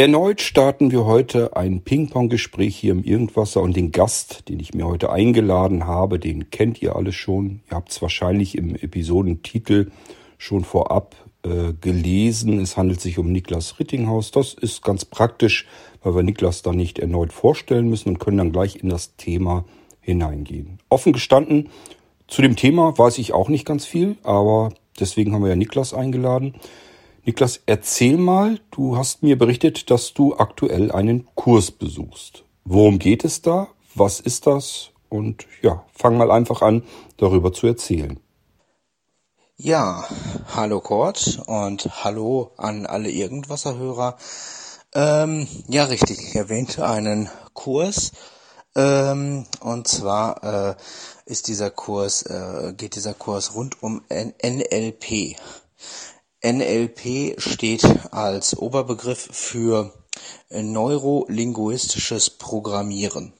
Erneut starten wir heute ein Ping-Pong-Gespräch hier im Irgendwasser und den Gast, den ich mir heute eingeladen habe, den kennt ihr alle schon. Ihr habt es wahrscheinlich im Episodentitel schon vorab äh, gelesen. Es handelt sich um Niklas Rittinghaus. Das ist ganz praktisch, weil wir Niklas dann nicht erneut vorstellen müssen und können dann gleich in das Thema hineingehen. Offen gestanden, zu dem Thema weiß ich auch nicht ganz viel, aber deswegen haben wir ja Niklas eingeladen. Niklas, erzähl mal, du hast mir berichtet, dass du aktuell einen Kurs besuchst. Worum geht es da? Was ist das? Und ja, fang mal einfach an, darüber zu erzählen. Ja, hallo Kurt und hallo an alle Irgendwasserhörer. Ähm, ja, richtig, ich erwähnte einen Kurs. Ähm, und zwar äh, ist dieser Kurs, äh, geht dieser Kurs rund um NLP. NLP steht als Oberbegriff für neurolinguistisches Programmieren.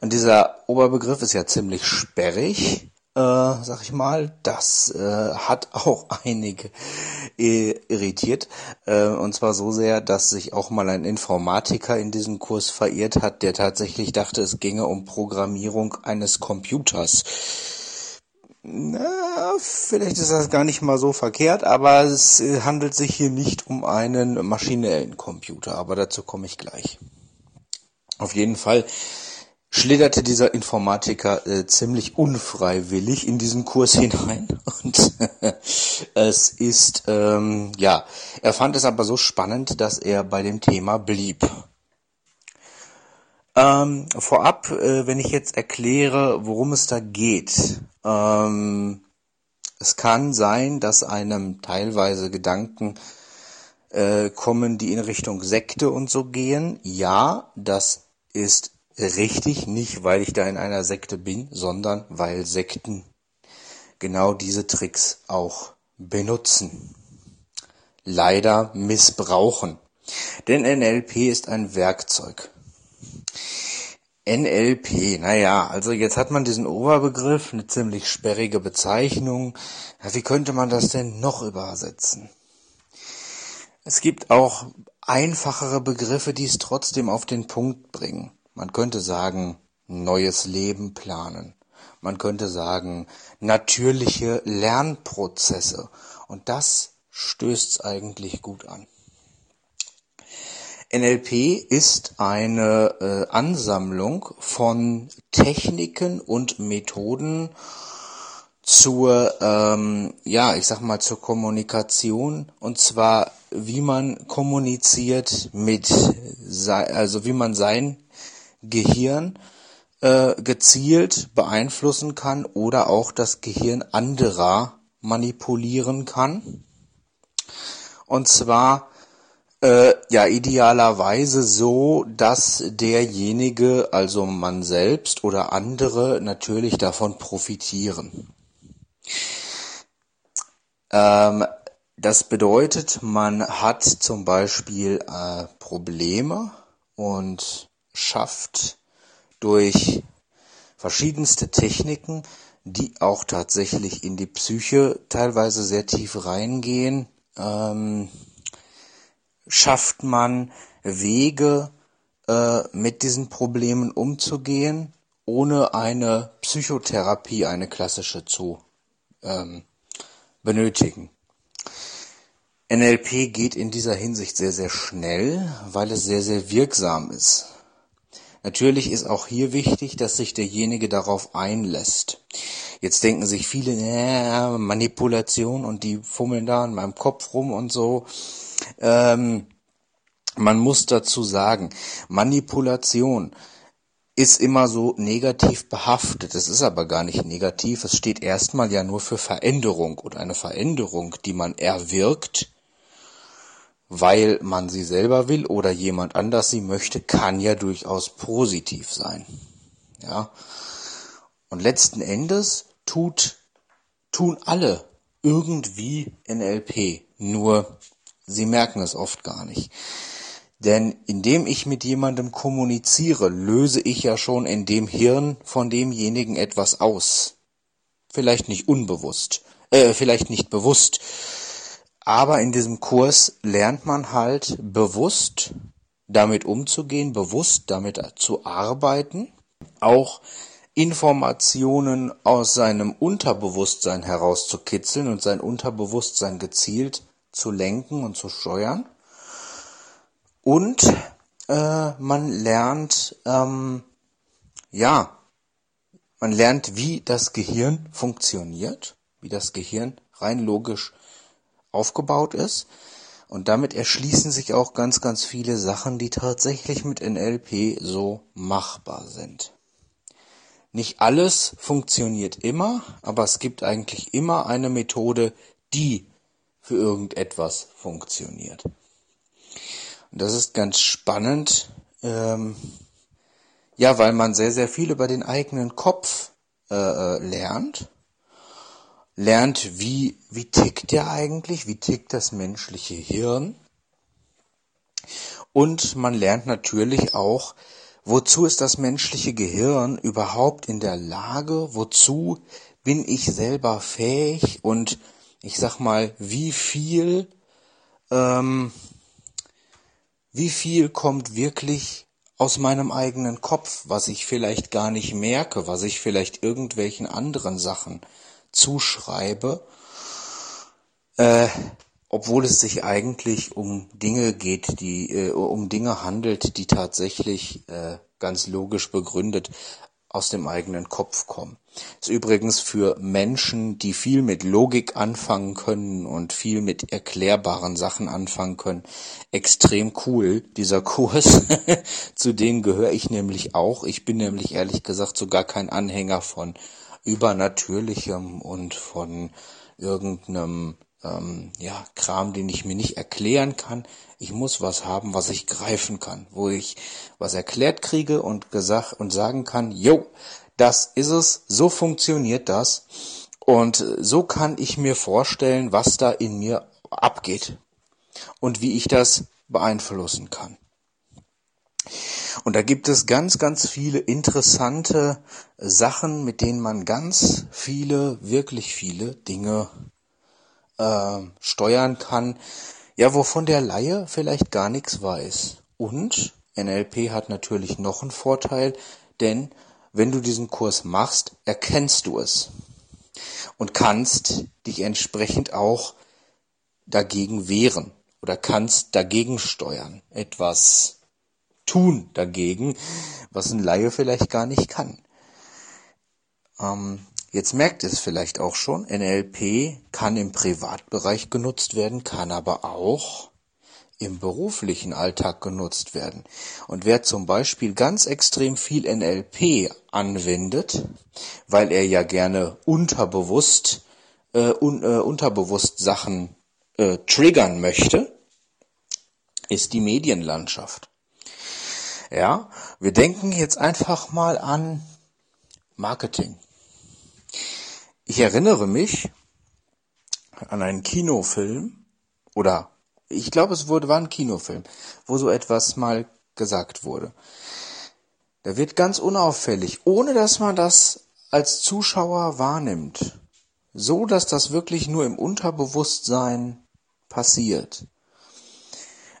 Und dieser Oberbegriff ist ja ziemlich sperrig, äh, sag ich mal. Das äh, hat auch einige äh, irritiert. Äh, und zwar so sehr, dass sich auch mal ein Informatiker in diesen Kurs verirrt hat, der tatsächlich dachte, es ginge um Programmierung eines Computers. Na, vielleicht ist das gar nicht mal so verkehrt, aber es äh, handelt sich hier nicht um einen maschinellen Computer, aber dazu komme ich gleich. Auf jeden Fall schlitterte dieser Informatiker äh, ziemlich unfreiwillig in diesen Kurs hinein und es ist ähm, ja, er fand es aber so spannend, dass er bei dem Thema blieb. Ähm, vorab, äh, wenn ich jetzt erkläre, worum es da geht. Ähm, es kann sein, dass einem teilweise Gedanken äh, kommen, die in Richtung Sekte und so gehen. Ja, das ist richtig, nicht weil ich da in einer Sekte bin, sondern weil Sekten genau diese Tricks auch benutzen. Leider missbrauchen. Denn NLP ist ein Werkzeug. NLP, naja, also jetzt hat man diesen Oberbegriff, eine ziemlich sperrige Bezeichnung. Wie könnte man das denn noch übersetzen? Es gibt auch einfachere Begriffe, die es trotzdem auf den Punkt bringen. Man könnte sagen, neues Leben planen. Man könnte sagen, natürliche Lernprozesse. Und das stößt's eigentlich gut an. NLP ist eine äh, Ansammlung von Techniken und Methoden zur, ähm, ja, ich sag mal zur Kommunikation und zwar wie man kommuniziert mit, also wie man sein Gehirn äh, gezielt beeinflussen kann oder auch das Gehirn anderer manipulieren kann. Und zwar äh, ja, idealerweise so, dass derjenige, also man selbst oder andere, natürlich davon profitieren. Ähm, das bedeutet, man hat zum Beispiel äh, Probleme und schafft durch verschiedenste Techniken, die auch tatsächlich in die Psyche teilweise sehr tief reingehen, ähm, schafft man Wege, äh, mit diesen Problemen umzugehen, ohne eine Psychotherapie, eine klassische zu ähm, benötigen. NLP geht in dieser Hinsicht sehr, sehr schnell, weil es sehr, sehr wirksam ist. Natürlich ist auch hier wichtig, dass sich derjenige darauf einlässt. Jetzt denken sich viele, äh, Manipulation und die fummeln da in meinem Kopf rum und so. Ähm, man muss dazu sagen, Manipulation ist immer so negativ behaftet. Es ist aber gar nicht negativ. Es steht erstmal ja nur für Veränderung und eine Veränderung, die man erwirkt, weil man sie selber will oder jemand anders sie möchte, kann ja durchaus positiv sein. Ja. Und letzten Endes tut, tun alle irgendwie NLP. Nur Sie merken es oft gar nicht. Denn indem ich mit jemandem kommuniziere, löse ich ja schon in dem Hirn von demjenigen etwas aus. Vielleicht nicht unbewusst, äh, vielleicht nicht bewusst, Aber in diesem Kurs lernt man halt bewusst damit umzugehen, bewusst damit zu arbeiten, auch Informationen aus seinem Unterbewusstsein herauszukitzeln und sein Unterbewusstsein gezielt zu lenken und zu steuern. Und äh, man lernt, ähm, ja, man lernt, wie das Gehirn funktioniert, wie das Gehirn rein logisch aufgebaut ist. Und damit erschließen sich auch ganz, ganz viele Sachen, die tatsächlich mit NLP so machbar sind. Nicht alles funktioniert immer, aber es gibt eigentlich immer eine Methode, die für irgendetwas funktioniert. Und das ist ganz spannend, ähm, ja, weil man sehr, sehr viel über den eigenen Kopf äh, äh lernt lernt, wie, wie tickt der eigentlich, wie tickt das menschliche Hirn. Und man lernt natürlich auch, wozu ist das menschliche Gehirn überhaupt in der Lage, wozu bin ich selber fähig und ich sag mal, wie viel, ähm, wie viel kommt wirklich aus meinem eigenen Kopf, was ich vielleicht gar nicht merke, was ich vielleicht irgendwelchen anderen Sachen zuschreibe, äh, obwohl es sich eigentlich um Dinge geht, die äh, um Dinge handelt, die tatsächlich äh, ganz logisch begründet aus dem eigenen Kopf kommen. Ist übrigens für Menschen, die viel mit Logik anfangen können und viel mit erklärbaren Sachen anfangen können, extrem cool, dieser Kurs. Zu denen gehöre ich nämlich auch. Ich bin nämlich ehrlich gesagt sogar kein Anhänger von Übernatürlichem und von irgendeinem ähm, ja, Kram, den ich mir nicht erklären kann. Ich muss was haben, was ich greifen kann, wo ich was erklärt kriege und gesagt und sagen kann, jo, das ist es, so funktioniert das. Und so kann ich mir vorstellen, was da in mir abgeht und wie ich das beeinflussen kann. Und da gibt es ganz, ganz viele interessante Sachen, mit denen man ganz viele, wirklich viele Dinge äh, steuern kann, ja, wovon der Laie vielleicht gar nichts weiß. Und NLP hat natürlich noch einen Vorteil, denn wenn du diesen Kurs machst, erkennst du es und kannst dich entsprechend auch dagegen wehren oder kannst dagegen steuern, etwas tun dagegen, was ein Laie vielleicht gar nicht kann. Ähm, jetzt merkt es vielleicht auch schon, NLP kann im Privatbereich genutzt werden, kann aber auch im beruflichen Alltag genutzt werden. Und wer zum Beispiel ganz extrem viel NLP anwendet, weil er ja gerne unterbewusst, äh, un, äh, unterbewusst Sachen äh, triggern möchte, ist die Medienlandschaft. Ja, wir denken jetzt einfach mal an Marketing. Ich erinnere mich an einen Kinofilm oder ich glaube, es wurde, war ein Kinofilm, wo so etwas mal gesagt wurde. Da wird ganz unauffällig, ohne dass man das als Zuschauer wahrnimmt, so dass das wirklich nur im Unterbewusstsein passiert,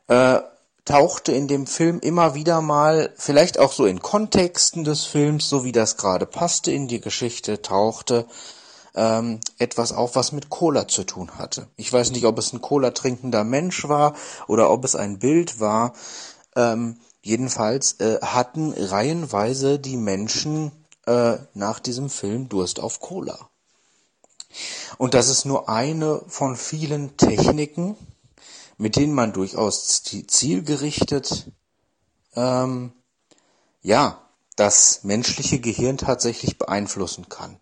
äh, tauchte in dem Film immer wieder mal, vielleicht auch so in Kontexten des Films, so wie das gerade passte in die Geschichte, tauchte ähm, etwas auf, was mit Cola zu tun hatte. Ich weiß nicht, ob es ein Cola trinkender Mensch war oder ob es ein Bild war. Ähm, jedenfalls äh, hatten reihenweise die Menschen äh, nach diesem Film Durst auf Cola. Und das ist nur eine von vielen Techniken, mit denen man durchaus zielgerichtet ähm, ja das menschliche Gehirn tatsächlich beeinflussen kann.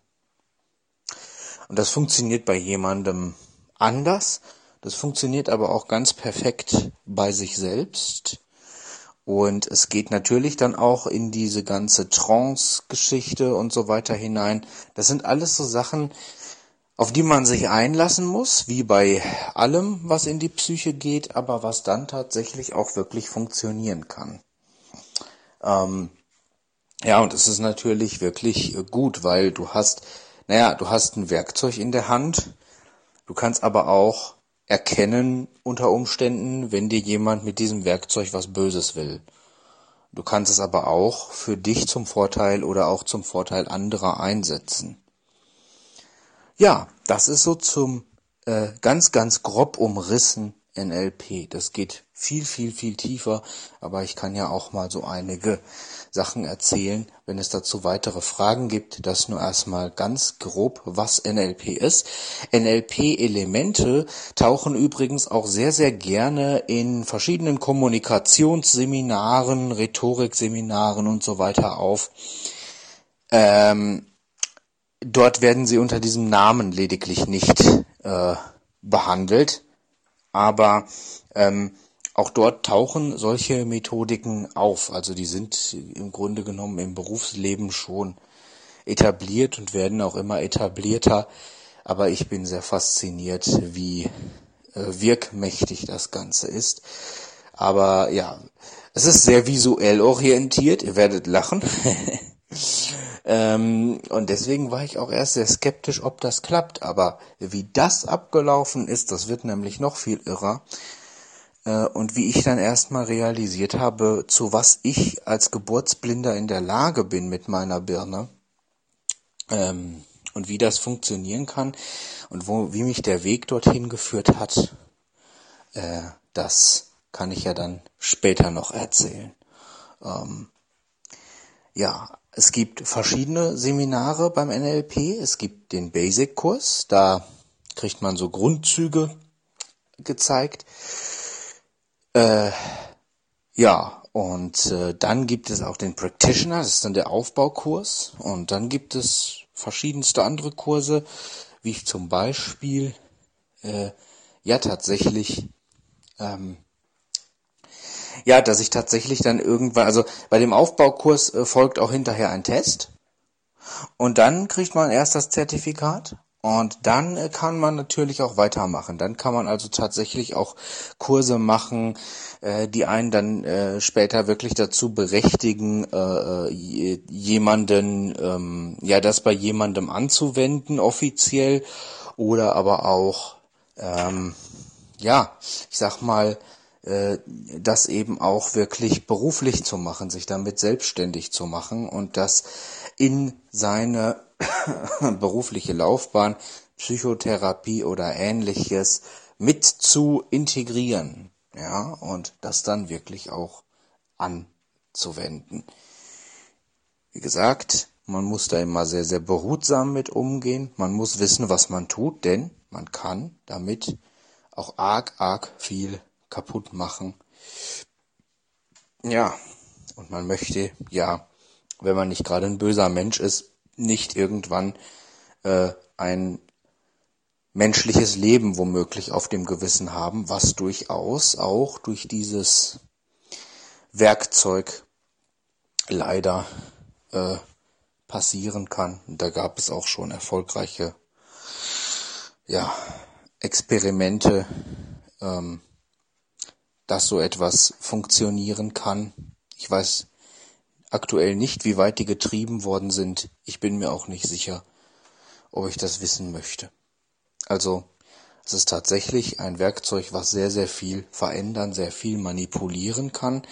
Und das funktioniert bei jemandem anders. Das funktioniert aber auch ganz perfekt bei sich selbst. Und es geht natürlich dann auch in diese ganze Trance-Geschichte und so weiter hinein. Das sind alles so Sachen, auf die man sich einlassen muss, wie bei allem, was in die Psyche geht, aber was dann tatsächlich auch wirklich funktionieren kann. Ähm, ja, und es ist natürlich wirklich gut, weil du hast, naja, du hast ein Werkzeug in der Hand, du kannst aber auch erkennen unter Umständen, wenn dir jemand mit diesem Werkzeug was Böses will. Du kannst es aber auch für dich zum Vorteil oder auch zum Vorteil anderer einsetzen. Ja, das ist so zum äh, ganz, ganz grob umrissen NLP. Das geht viel, viel, viel tiefer, aber ich kann ja auch mal so einige Sachen erzählen, wenn es dazu weitere Fragen gibt. Das nur erstmal ganz grob, was NLP ist. NLP-Elemente tauchen übrigens auch sehr, sehr gerne in verschiedenen Kommunikationsseminaren, Rhetorikseminaren und so weiter auf. Ähm, dort werden sie unter diesem Namen lediglich nicht äh, behandelt, aber ähm, auch dort tauchen solche Methodiken auf. Also die sind im Grunde genommen im Berufsleben schon etabliert und werden auch immer etablierter. Aber ich bin sehr fasziniert, wie äh, wirkmächtig das Ganze ist. Aber ja, es ist sehr visuell orientiert. Ihr werdet lachen. ähm, und deswegen war ich auch erst sehr skeptisch, ob das klappt. Aber wie das abgelaufen ist, das wird nämlich noch viel irrer. Äh, und wie ich dann erstmal realisiert habe, zu was ich als Geburtsblinder in der Lage bin mit meiner Birne ähm, und wie das funktionieren kann und wo, wie mich der Weg dorthin geführt hat, äh, das kann ich ja dann später noch erzählen. Ähm, ja, es gibt verschiedene Seminare beim NLP. Es gibt den Basic-Kurs, da kriegt man so Grundzüge gezeigt. Äh, ja, und äh, dann gibt es auch den Practitioner, das ist dann der Aufbaukurs. Und dann gibt es verschiedenste andere Kurse, wie zum Beispiel äh, ja tatsächlich ähm, ja, dass ich tatsächlich dann irgendwann, also bei dem Aufbaukurs äh, folgt auch hinterher ein Test. Und dann kriegt man erst das Zertifikat. Und dann äh, kann man natürlich auch weitermachen. Dann kann man also tatsächlich auch Kurse machen, äh, die einen dann äh, später wirklich dazu berechtigen, äh, jemanden, ähm, ja, das bei jemandem anzuwenden offiziell. Oder aber auch, ähm, ja, ich sag mal, das eben auch wirklich beruflich zu machen, sich damit selbstständig zu machen und das in seine berufliche Laufbahn, Psychotherapie oder ähnliches mit zu integrieren, ja, und das dann wirklich auch anzuwenden. Wie gesagt, man muss da immer sehr, sehr behutsam mit umgehen. Man muss wissen, was man tut, denn man kann damit auch arg, arg viel kaputt machen. Ja, und man möchte, ja, wenn man nicht gerade ein böser Mensch ist, nicht irgendwann äh, ein menschliches Leben womöglich auf dem Gewissen haben, was durchaus auch durch dieses Werkzeug leider äh, passieren kann. Da gab es auch schon erfolgreiche ja, Experimente, ähm, dass so etwas funktionieren kann. Ich weiß aktuell nicht, wie weit die getrieben worden sind. Ich bin mir auch nicht sicher, ob ich das wissen möchte. Also, es ist tatsächlich ein Werkzeug, was sehr, sehr viel verändern, sehr viel manipulieren kann.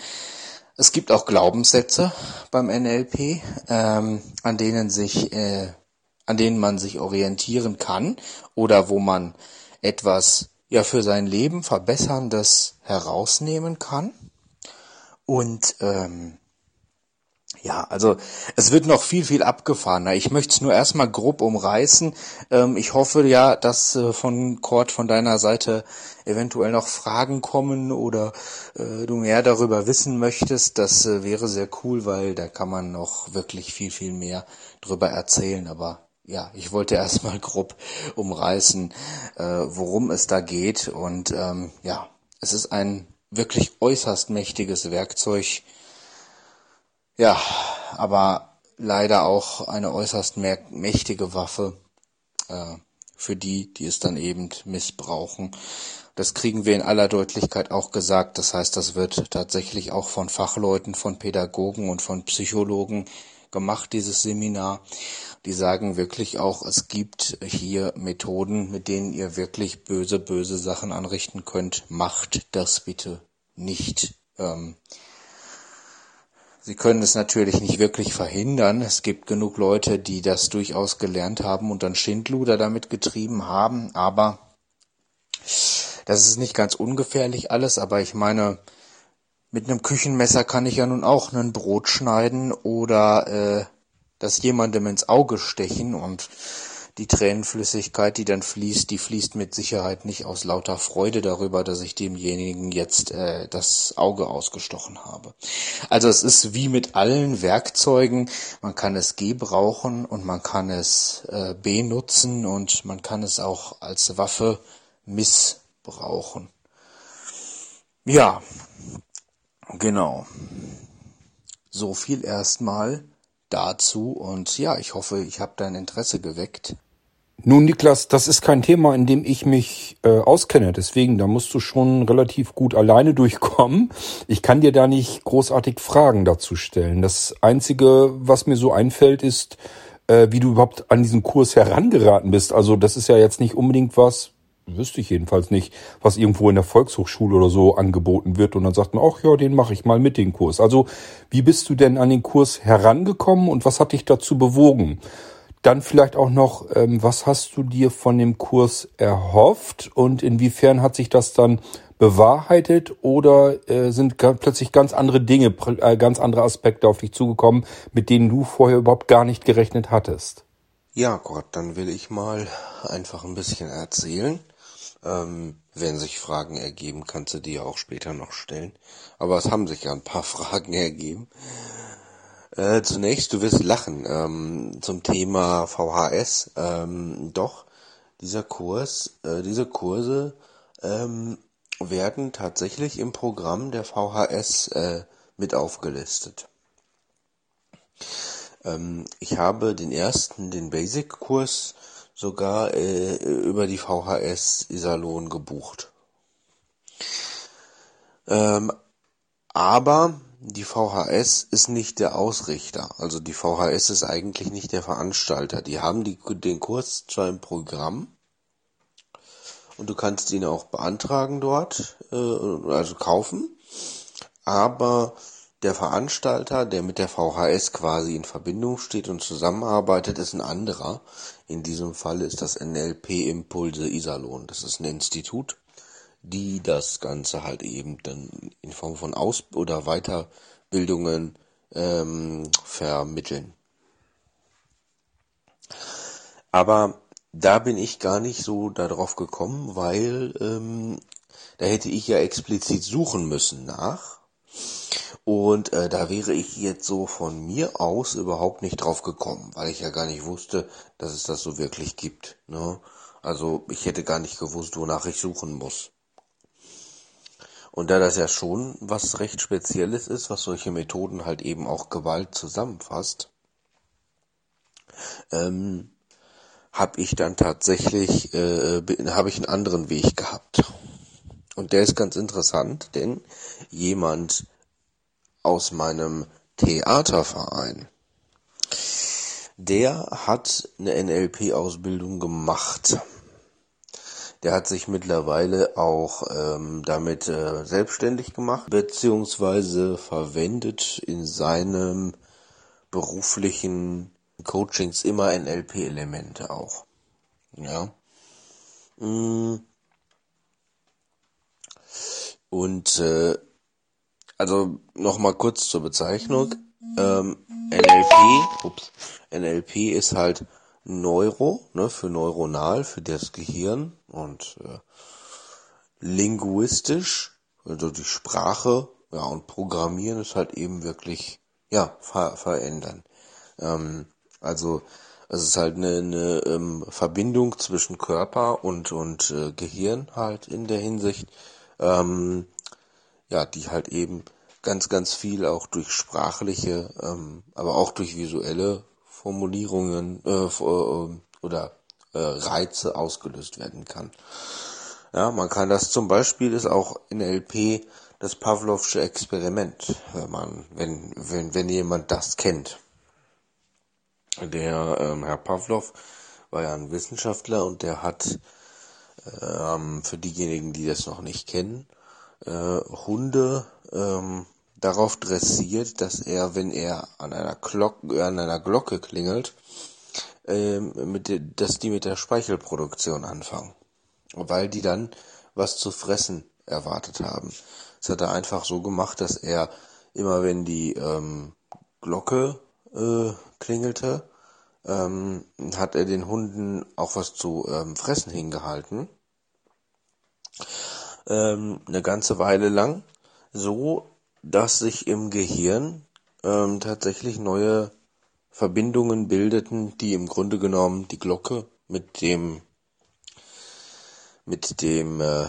Es gibt auch Glaubenssätze beim NLP, ähm, an denen sich, äh, an denen man sich orientieren kann oder wo man etwas ja für sein Leben Verbesserndes herausnehmen kann. Und ähm, ja, also es wird noch viel, viel abgefahrener. Ich möchte es nur erstmal grob umreißen. Ähm, ich hoffe ja, dass äh, von Kurt, von deiner Seite eventuell noch Fragen kommen oder äh, du mehr darüber wissen möchtest. Das äh, wäre sehr cool, weil da kann man noch wirklich viel, viel mehr drüber erzählen. Aber ja, ich wollte erstmal grob umreißen, äh, worum es da geht. Und ähm, ja, es ist ein wirklich äußerst mächtiges Werkzeug. Ja, aber leider auch eine äußerst mächtige Waffe äh, für die, die es dann eben missbrauchen. Das kriegen wir in aller Deutlichkeit auch gesagt. Das heißt, das wird tatsächlich auch von Fachleuten, von Pädagogen und von Psychologen gemacht, dieses Seminar. Die sagen wirklich auch, es gibt hier Methoden, mit denen ihr wirklich böse, böse Sachen anrichten könnt. Macht das bitte nicht. Ähm, Sie können es natürlich nicht wirklich verhindern. Es gibt genug Leute, die das durchaus gelernt haben und dann Schindluder damit getrieben haben. Aber das ist nicht ganz ungefährlich alles. Aber ich meine, mit einem Küchenmesser kann ich ja nun auch ein Brot schneiden oder äh, das jemandem ins Auge stechen und die Tränenflüssigkeit, die dann fließt, die fließt mit Sicherheit nicht aus lauter Freude darüber, dass ich demjenigen jetzt äh, das Auge ausgestochen habe. Also es ist wie mit allen Werkzeugen, man kann es gebrauchen und man kann es äh, benutzen und man kann es auch als Waffe missbrauchen. Ja, genau. So viel erstmal dazu und ja, ich hoffe, ich habe dein Interesse geweckt. Nun, Niklas, das ist kein Thema, in dem ich mich äh, auskenne. Deswegen, da musst du schon relativ gut alleine durchkommen. Ich kann dir da nicht großartig Fragen dazu stellen. Das Einzige, was mir so einfällt, ist, äh, wie du überhaupt an diesen Kurs herangeraten bist. Also das ist ja jetzt nicht unbedingt was, wüsste ich jedenfalls nicht, was irgendwo in der Volkshochschule oder so angeboten wird. Und dann sagt man, ach ja, den mache ich mal mit den Kurs. Also wie bist du denn an den Kurs herangekommen und was hat dich dazu bewogen? Dann vielleicht auch noch, ähm, was hast du dir von dem Kurs erhofft und inwiefern hat sich das dann bewahrheitet oder äh, sind plötzlich ganz andere Dinge, äh, ganz andere Aspekte auf dich zugekommen, mit denen du vorher überhaupt gar nicht gerechnet hattest? Ja, Gott, dann will ich mal einfach ein bisschen erzählen. Ähm, wenn sich Fragen ergeben, kannst du die ja auch später noch stellen. Aber es haben sich ja ein paar Fragen ergeben. Äh, zunächst, du wirst lachen ähm, zum Thema VHS. Ähm, doch, dieser Kurs, äh, diese Kurse ähm, werden tatsächlich im Programm der VHS äh, mit aufgelistet. Ähm, ich habe den ersten, den Basic-Kurs, sogar äh, über die VHS Iserlohn gebucht. Ähm, aber die VHS ist nicht der Ausrichter. Also die VHS ist eigentlich nicht der Veranstalter. Die haben die, den Kurs zwar im Programm und du kannst ihn auch beantragen dort, äh, also kaufen, aber der Veranstalter, der mit der VHS quasi in Verbindung steht und zusammenarbeitet, ist ein anderer. In diesem Fall ist das NLP Impulse Iserlohn. Das ist ein Institut die das Ganze halt eben dann in Form von Aus- oder Weiterbildungen ähm, vermitteln. Aber da bin ich gar nicht so darauf gekommen, weil ähm, da hätte ich ja explizit suchen müssen nach. Und äh, da wäre ich jetzt so von mir aus überhaupt nicht drauf gekommen, weil ich ja gar nicht wusste, dass es das so wirklich gibt. Ne? Also ich hätte gar nicht gewusst, wonach ich suchen muss. Und da das ja schon was recht Spezielles ist, was solche Methoden halt eben auch Gewalt zusammenfasst, ähm, habe ich dann tatsächlich, äh, habe ich einen anderen Weg gehabt. Und der ist ganz interessant, denn jemand aus meinem Theaterverein, der hat eine NLP-Ausbildung gemacht. Der hat sich mittlerweile auch ähm, damit äh, selbstständig gemacht, beziehungsweise verwendet in seinem beruflichen Coachings immer NLP-Elemente auch. Ja. Mm. Und äh, also nochmal kurz zur Bezeichnung. Ähm, NLP, ups, NLP ist halt Neuro, ne, für neuronal, für das Gehirn und äh, linguistisch, also die Sprache, ja, und Programmieren ist halt eben wirklich, ja, ver verändern. Ähm, also es ist halt eine, eine ähm, Verbindung zwischen Körper und und äh, Gehirn halt in der Hinsicht, ähm, ja, die halt eben ganz ganz viel auch durch sprachliche, ähm, aber auch durch visuelle Formulierungen äh, äh, oder äh, Reize ausgelöst werden kann. Ja, man kann das zum Beispiel ist auch in LP das Pavlovsche Experiment, wenn man, wenn, wenn, wenn jemand das kennt. Der ähm, Herr Pavlov war ja ein Wissenschaftler und der hat ähm, für diejenigen, die das noch nicht kennen, äh, Hunde ähm, darauf dressiert, dass er, wenn er an einer Glocke, an einer Glocke klingelt, ähm, mit de, dass die mit der Speichelproduktion anfangen, weil die dann was zu fressen erwartet haben. Das hat er einfach so gemacht, dass er immer, wenn die ähm, Glocke äh, klingelte, ähm, hat er den Hunden auch was zu ähm, fressen hingehalten. Ähm, eine ganze Weile lang, so dass sich im Gehirn ähm, tatsächlich neue Verbindungen bildeten, die im Grunde genommen die Glocke mit dem mit dem äh,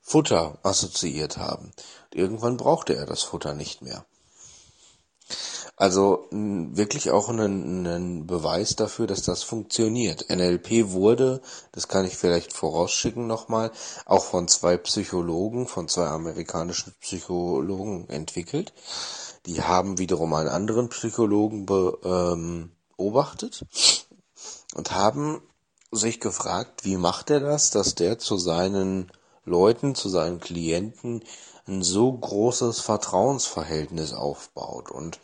Futter assoziiert haben. Und irgendwann brauchte er das Futter nicht mehr. Also wirklich auch ein Beweis dafür, dass das funktioniert. NLP wurde, das kann ich vielleicht vorausschicken nochmal, auch von zwei Psychologen, von zwei amerikanischen Psychologen entwickelt. Die haben wiederum einen anderen Psychologen ähm, beobachtet und haben sich gefragt, wie macht er das, dass der zu seinen Leuten, zu seinen Klienten ein so großes Vertrauensverhältnis aufbaut und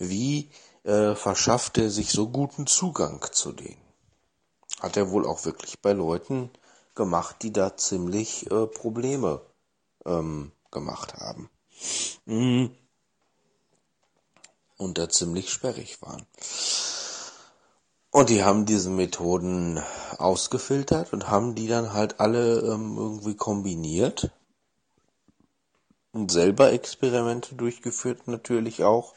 wie äh, verschafft er sich so guten Zugang zu denen? Hat er wohl auch wirklich bei Leuten gemacht, die da ziemlich äh, Probleme ähm, gemacht haben. Mhm. Und da ziemlich sperrig waren. Und die haben diese Methoden ausgefiltert und haben die dann halt alle ähm, irgendwie kombiniert und selber Experimente durchgeführt natürlich auch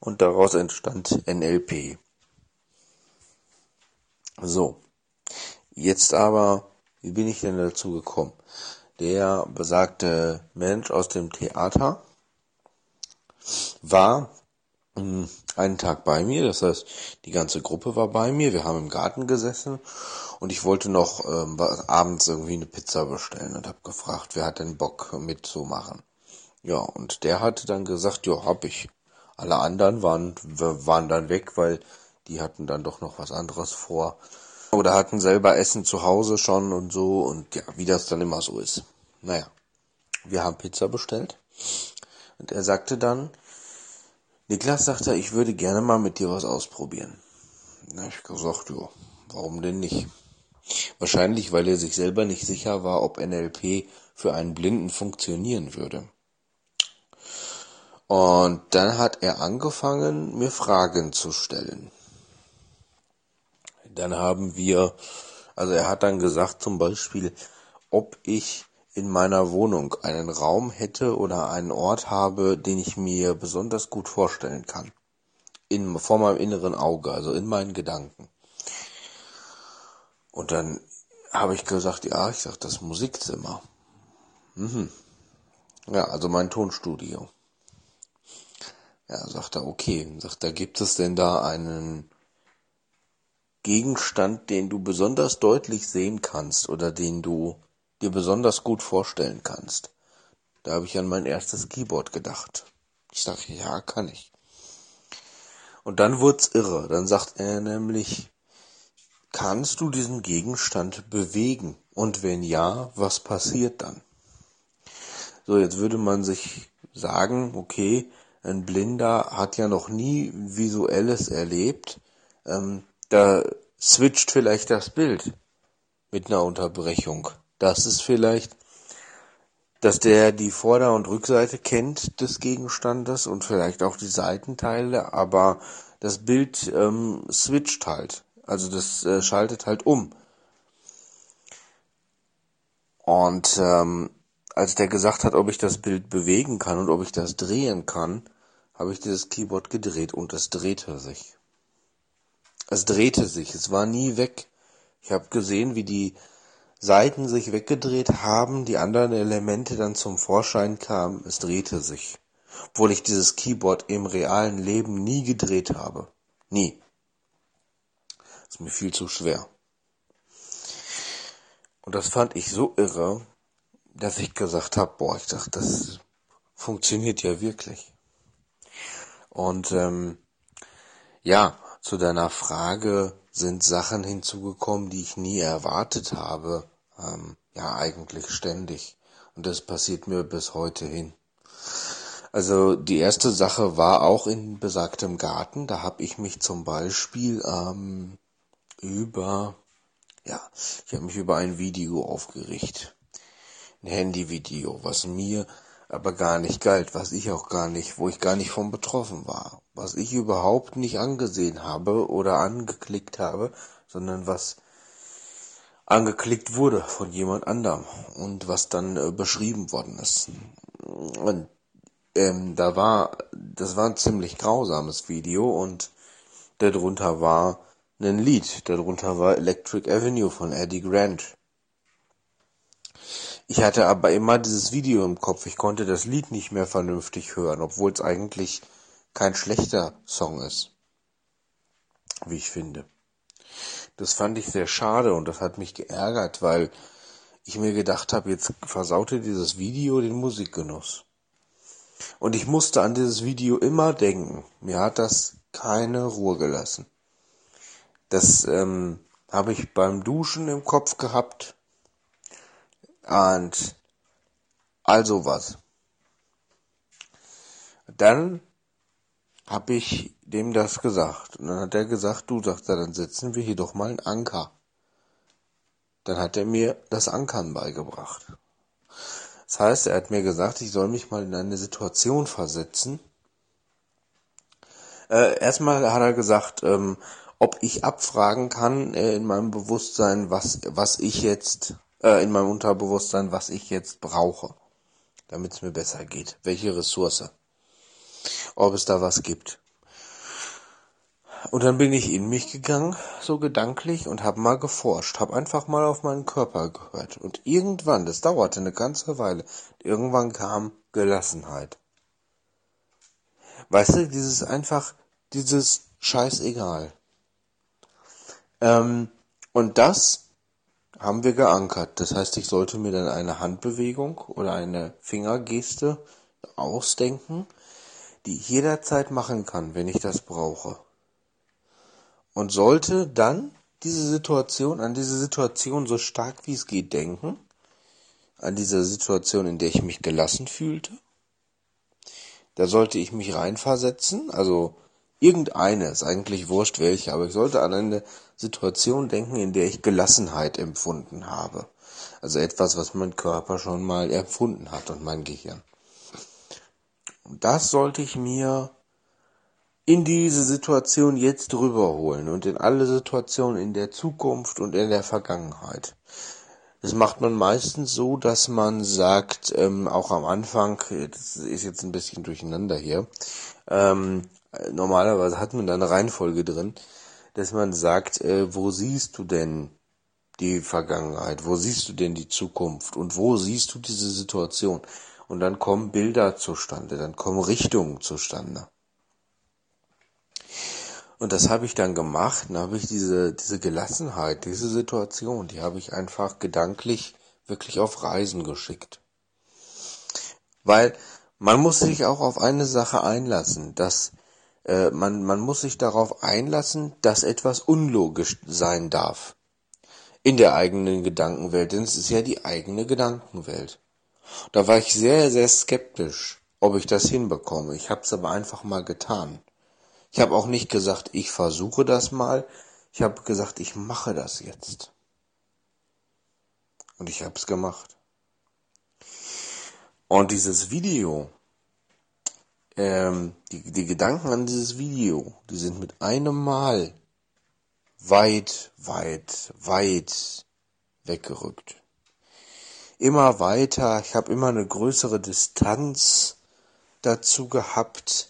und daraus entstand NLP. So, jetzt aber, wie bin ich denn dazu gekommen? Der besagte Mensch aus dem Theater war hm, einen Tag bei mir, das heißt, die ganze Gruppe war bei mir, wir haben im Garten gesessen und ich wollte noch ähm, abends irgendwie eine Pizza bestellen und habe gefragt, wer hat denn Bock mitzumachen? Ja, und der hatte dann gesagt, ja, hab ich. Alle anderen waren, waren dann weg, weil die hatten dann doch noch was anderes vor. Oder hatten selber Essen zu Hause schon und so und ja, wie das dann immer so ist. Naja, wir haben Pizza bestellt und er sagte dann, Niklas sagte, ich würde gerne mal mit dir was ausprobieren. Na, ich gesagt, ja, warum denn nicht? Wahrscheinlich, weil er sich selber nicht sicher war, ob NLP für einen Blinden funktionieren würde. Und dann hat er angefangen, mir Fragen zu stellen. Dann haben wir, also er hat dann gesagt zum Beispiel, ob ich in meiner Wohnung einen Raum hätte oder einen Ort habe, den ich mir besonders gut vorstellen kann. In, vor meinem inneren Auge, also in meinen Gedanken. Und dann habe ich gesagt, ja, ich sag das Musikzimmer. Mhm. Ja, also mein Tonstudio. Ja, sagt er, okay. Sagt er, gibt es denn da einen Gegenstand, den du besonders deutlich sehen kannst oder den du dir besonders gut vorstellen kannst? Da habe ich an mein erstes Keyboard gedacht. Ich sage, ja, kann ich. Und dann wurd's irre. Dann sagt er nämlich, kannst du diesen Gegenstand bewegen? Und wenn ja, was passiert dann? So, jetzt würde man sich sagen, okay, ein Blinder hat ja noch nie Visuelles erlebt. Ähm, da switcht vielleicht das Bild mit einer Unterbrechung. Das ist vielleicht, dass der die Vorder- und Rückseite kennt des Gegenstandes und vielleicht auch die Seitenteile, aber das Bild ähm, switcht halt. Also das äh, schaltet halt um. Und ähm, als der gesagt hat, ob ich das Bild bewegen kann und ob ich das drehen kann, habe ich dieses Keyboard gedreht und es drehte sich. Es drehte sich, es war nie weg. Ich habe gesehen, wie die Seiten sich weggedreht haben, die anderen Elemente dann zum Vorschein kamen, es drehte sich. Obwohl ich dieses Keyboard im realen Leben nie gedreht habe. Nie. Das ist mir viel zu schwer. Und das fand ich so irre, dass ich gesagt habe, boah, ich dachte, das funktioniert ja wirklich. Und ähm, ja, zu deiner Frage sind Sachen hinzugekommen, die ich nie erwartet habe. Ähm, ja, eigentlich ständig. Und das passiert mir bis heute hin. Also die erste Sache war auch in besagtem Garten. Da habe ich mich zum Beispiel ähm, über, ja, ich habe mich über ein Video aufgeregt. Ein Handyvideo, was mir aber gar nicht galt, was ich auch gar nicht, wo ich gar nicht von betroffen war, was ich überhaupt nicht angesehen habe oder angeklickt habe, sondern was angeklickt wurde von jemand anderem und was dann äh, beschrieben worden ist. Und ähm, da war, das war ein ziemlich grausames Video und darunter war ein Lied, darunter war Electric Avenue von Eddie Grant. Ich hatte aber immer dieses Video im Kopf. Ich konnte das Lied nicht mehr vernünftig hören, obwohl es eigentlich kein schlechter Song ist. Wie ich finde. Das fand ich sehr schade und das hat mich geärgert, weil ich mir gedacht habe, jetzt versaute dieses Video den Musikgenuss. Und ich musste an dieses Video immer denken. Mir hat das keine Ruhe gelassen. Das ähm, habe ich beim Duschen im Kopf gehabt und also was. Dann habe ich dem das gesagt. Und dann hat er gesagt, du sagst, dann setzen wir hier doch mal einen Anker. Dann hat er mir das Ankern beigebracht. Das heißt, er hat mir gesagt, ich soll mich mal in eine Situation versetzen. Äh, erstmal hat er gesagt, ähm, ob ich abfragen kann äh, in meinem Bewusstsein, was, was ich jetzt äh, in meinem Unterbewusstsein, was ich jetzt brauche, damit es mir besser geht. Welche Ressource. Ob es da was gibt. Und dann bin ich in mich gegangen, so gedanklich, und habe mal geforscht, habe einfach mal auf meinen Körper gehört. Und irgendwann, das dauerte eine ganze Weile, irgendwann kam Gelassenheit. Weißt du, dieses einfach, dieses Scheißegal. Ähm, und das haben wir geankert. Das heißt, ich sollte mir dann eine Handbewegung oder eine Fingergeste ausdenken, die ich jederzeit machen kann, wenn ich das brauche. Und sollte dann diese Situation, an diese Situation so stark wie es geht denken, an diese Situation, in der ich mich gelassen fühlte. Da sollte ich mich reinversetzen, also irgendeine, ist eigentlich wurscht welche, aber ich sollte an eine Situation denken, in der ich Gelassenheit empfunden habe. Also etwas, was mein Körper schon mal empfunden hat und mein Gehirn. Und das sollte ich mir in diese Situation jetzt rüberholen und in alle Situationen in der Zukunft und in der Vergangenheit. Das macht man meistens so, dass man sagt, ähm, auch am Anfang, das ist jetzt ein bisschen durcheinander hier, ähm, normalerweise hat man da eine Reihenfolge drin, dass man sagt, äh, wo siehst du denn die Vergangenheit, wo siehst du denn die Zukunft und wo siehst du diese Situation? Und dann kommen Bilder zustande, dann kommen Richtungen zustande. Und das habe ich dann gemacht, dann habe ich diese, diese Gelassenheit, diese Situation, die habe ich einfach gedanklich wirklich auf Reisen geschickt. Weil man muss sich auch auf eine Sache einlassen, dass äh, man, man muss sich darauf einlassen, dass etwas unlogisch sein darf. In der eigenen Gedankenwelt, denn es ist ja die eigene Gedankenwelt. Da war ich sehr, sehr skeptisch, ob ich das hinbekomme. Ich habe es aber einfach mal getan. Ich habe auch nicht gesagt, ich versuche das mal. Ich habe gesagt, ich mache das jetzt. Und ich habe es gemacht. Und dieses Video, ähm, die, die Gedanken an dieses Video, die sind mit einem Mal weit, weit, weit weggerückt. Immer weiter, ich habe immer eine größere Distanz dazu gehabt,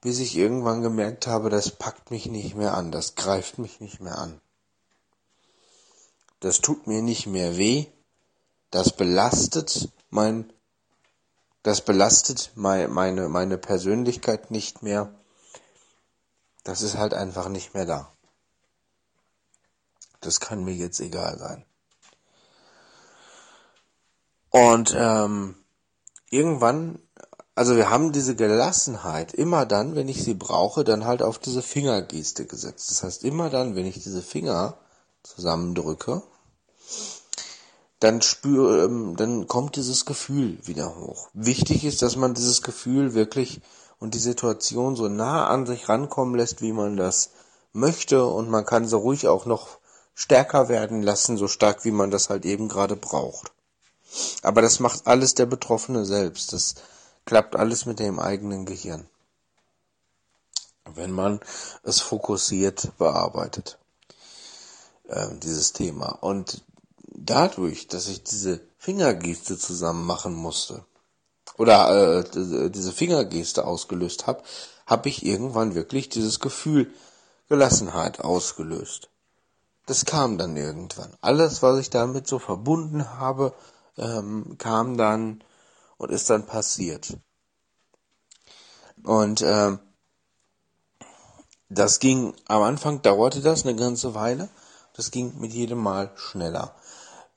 bis ich irgendwann gemerkt habe, das packt mich nicht mehr an, das greift mich nicht mehr an. Das tut mir nicht mehr weh, das belastet mein das belastet meine, meine Persönlichkeit nicht mehr. Das ist halt einfach nicht mehr da. Das kann mir jetzt egal sein. Und ähm, irgendwann also wir haben diese Gelassenheit immer dann, wenn ich sie brauche, dann halt auf diese Fingergeste gesetzt. Das heißt, immer dann, wenn ich diese Finger zusammendrücke, dann spüre, ähm, dann kommt dieses Gefühl wieder hoch. Wichtig ist, dass man dieses Gefühl wirklich und die Situation so nah an sich rankommen lässt, wie man das möchte und man kann so ruhig auch noch stärker werden lassen, so stark wie man das halt eben gerade braucht. Aber das macht alles der Betroffene selbst. Das klappt alles mit dem eigenen Gehirn. Wenn man es fokussiert bearbeitet, äh, dieses Thema. Und dadurch, dass ich diese Fingergeste zusammen machen musste, oder äh, diese Fingergeste ausgelöst habe, habe ich irgendwann wirklich dieses Gefühl Gelassenheit ausgelöst. Das kam dann irgendwann. Alles, was ich damit so verbunden habe, ähm, kam dann und ist dann passiert. Und ähm, das ging, am Anfang dauerte das eine ganze Weile, das ging mit jedem Mal schneller.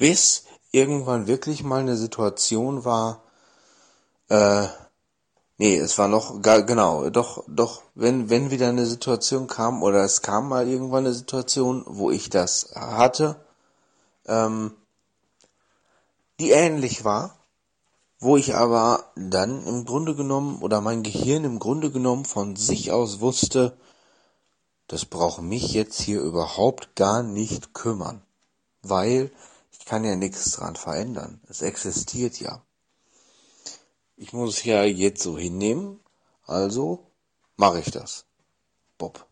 Bis irgendwann wirklich mal eine Situation war, äh, nee, es war noch, genau, doch, doch, wenn, wenn wieder eine Situation kam, oder es kam mal irgendwann eine Situation, wo ich das hatte, ähm, die ähnlich war, wo ich aber dann im Grunde genommen oder mein Gehirn im Grunde genommen von sich aus wusste, das braucht mich jetzt hier überhaupt gar nicht kümmern, weil ich kann ja nichts dran verändern. Es existiert ja. Ich muss es ja jetzt so hinnehmen, also mache ich das. Bob,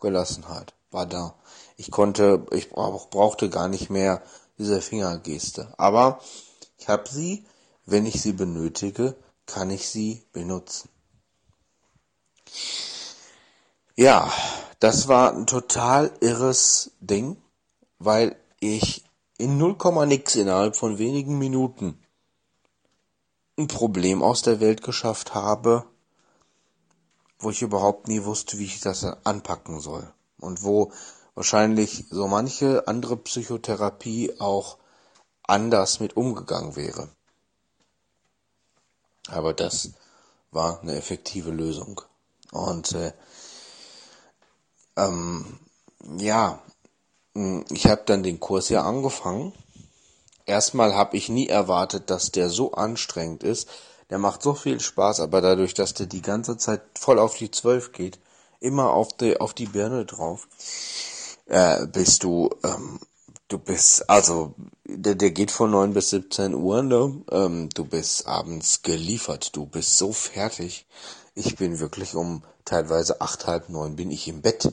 Gelassenheit war da. Ich konnte, ich brauchte gar nicht mehr diese Fingergeste, aber ich habe sie, wenn ich sie benötige, kann ich sie benutzen. Ja, das war ein total irres Ding, weil ich in 0, nix innerhalb von wenigen Minuten ein Problem aus der Welt geschafft habe, wo ich überhaupt nie wusste, wie ich das anpacken soll. Und wo wahrscheinlich so manche andere Psychotherapie auch anders mit umgegangen wäre. Aber das war eine effektive Lösung. Und äh, ähm, ja, ich habe dann den Kurs ja angefangen. Erstmal habe ich nie erwartet, dass der so anstrengend ist. Der macht so viel Spaß, aber dadurch, dass der die ganze Zeit voll auf die Zwölf geht, immer auf die, auf die Birne drauf, äh, bist du ähm, Du bist, also, der, der geht von neun bis 17 Uhr, ne? Ähm, du bist abends geliefert, du bist so fertig. Ich bin wirklich um teilweise acht, halb neun bin ich im Bett.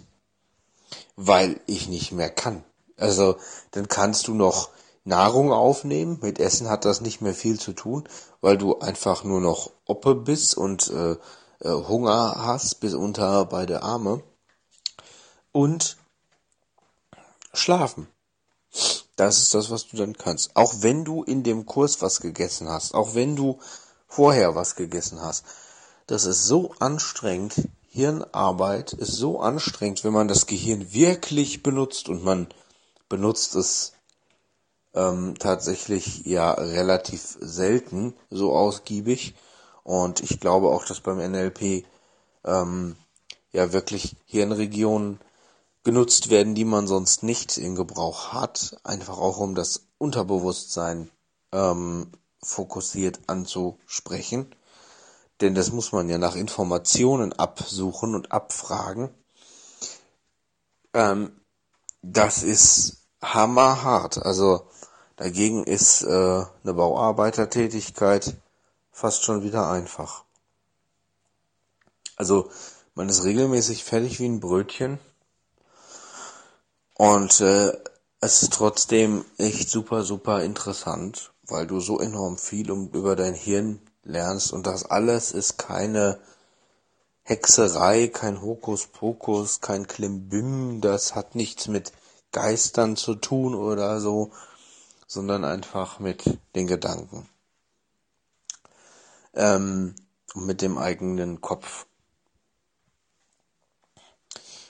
Weil ich nicht mehr kann. Also, dann kannst du noch Nahrung aufnehmen. Mit Essen hat das nicht mehr viel zu tun, weil du einfach nur noch Oppe bist und äh, äh, Hunger hast bis unter beide Arme. Und schlafen. Das ist das, was du dann kannst. Auch wenn du in dem Kurs was gegessen hast, auch wenn du vorher was gegessen hast. Das ist so anstrengend. Hirnarbeit ist so anstrengend, wenn man das Gehirn wirklich benutzt und man benutzt es ähm, tatsächlich ja relativ selten so ausgiebig. Und ich glaube auch, dass beim NLP ähm, ja wirklich Hirnregionen genutzt werden, die man sonst nicht in Gebrauch hat, einfach auch um das Unterbewusstsein ähm, fokussiert anzusprechen. Denn das muss man ja nach Informationen absuchen und abfragen. Ähm, das ist hammerhart. Also dagegen ist äh, eine Bauarbeitertätigkeit fast schon wieder einfach. Also man ist regelmäßig fertig wie ein Brötchen und äh, es ist trotzdem echt super, super interessant, weil du so enorm viel um, über dein Hirn lernst und das alles ist keine Hexerei, kein Hokuspokus, kein Klimbim, das hat nichts mit Geistern zu tun oder so, sondern einfach mit den Gedanken. Ähm, mit dem eigenen Kopf.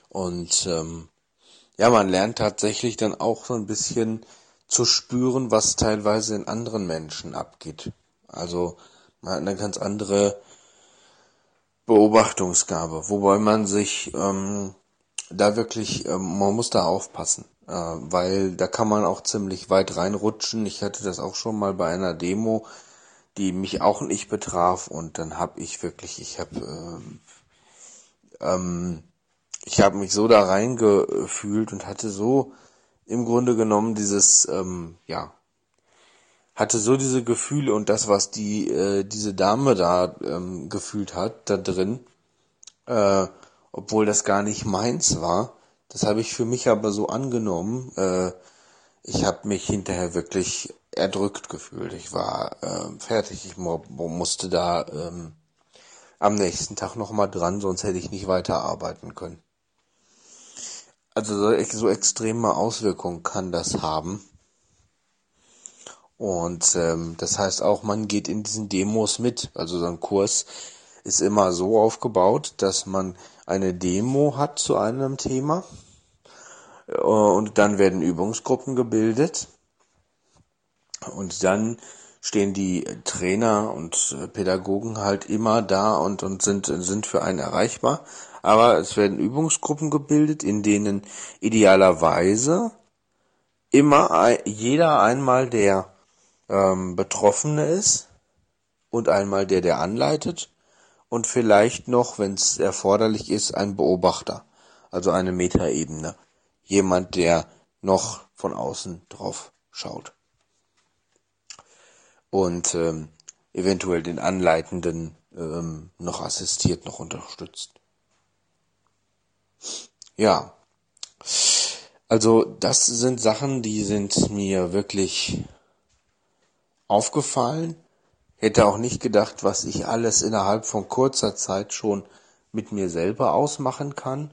Und ähm, ja, man lernt tatsächlich dann auch so ein bisschen zu spüren, was teilweise in anderen Menschen abgeht. Also man hat eine ganz andere Beobachtungsgabe, wobei man sich ähm, da wirklich, ähm, man muss da aufpassen, äh, weil da kann man auch ziemlich weit reinrutschen. Ich hatte das auch schon mal bei einer Demo, die mich auch nicht betraf und dann habe ich wirklich, ich habe ähm, ähm, ich habe mich so da reingefühlt und hatte so im Grunde genommen dieses, ähm, ja, hatte so diese Gefühle und das, was die äh, diese Dame da ähm, gefühlt hat, da drin, äh, obwohl das gar nicht meins war. Das habe ich für mich aber so angenommen. Äh, ich habe mich hinterher wirklich erdrückt gefühlt. Ich war äh, fertig. Ich musste da ähm, am nächsten Tag nochmal dran, sonst hätte ich nicht weiterarbeiten können. Also so, so extreme Auswirkungen kann das haben. Und ähm, das heißt auch, man geht in diesen Demos mit. Also so ein Kurs ist immer so aufgebaut, dass man eine Demo hat zu einem Thema äh, und dann werden Übungsgruppen gebildet und dann stehen die Trainer und äh, Pädagogen halt immer da und, und sind, sind für einen erreichbar. Aber es werden Übungsgruppen gebildet, in denen idealerweise immer jeder einmal der ähm, Betroffene ist und einmal der, der anleitet und vielleicht noch, wenn es erforderlich ist, ein Beobachter, also eine Metaebene, jemand, der noch von außen drauf schaut. Und ähm, eventuell den Anleitenden ähm, noch assistiert, noch unterstützt. Ja, also das sind Sachen, die sind mir wirklich aufgefallen. Hätte auch nicht gedacht, was ich alles innerhalb von kurzer Zeit schon mit mir selber ausmachen kann.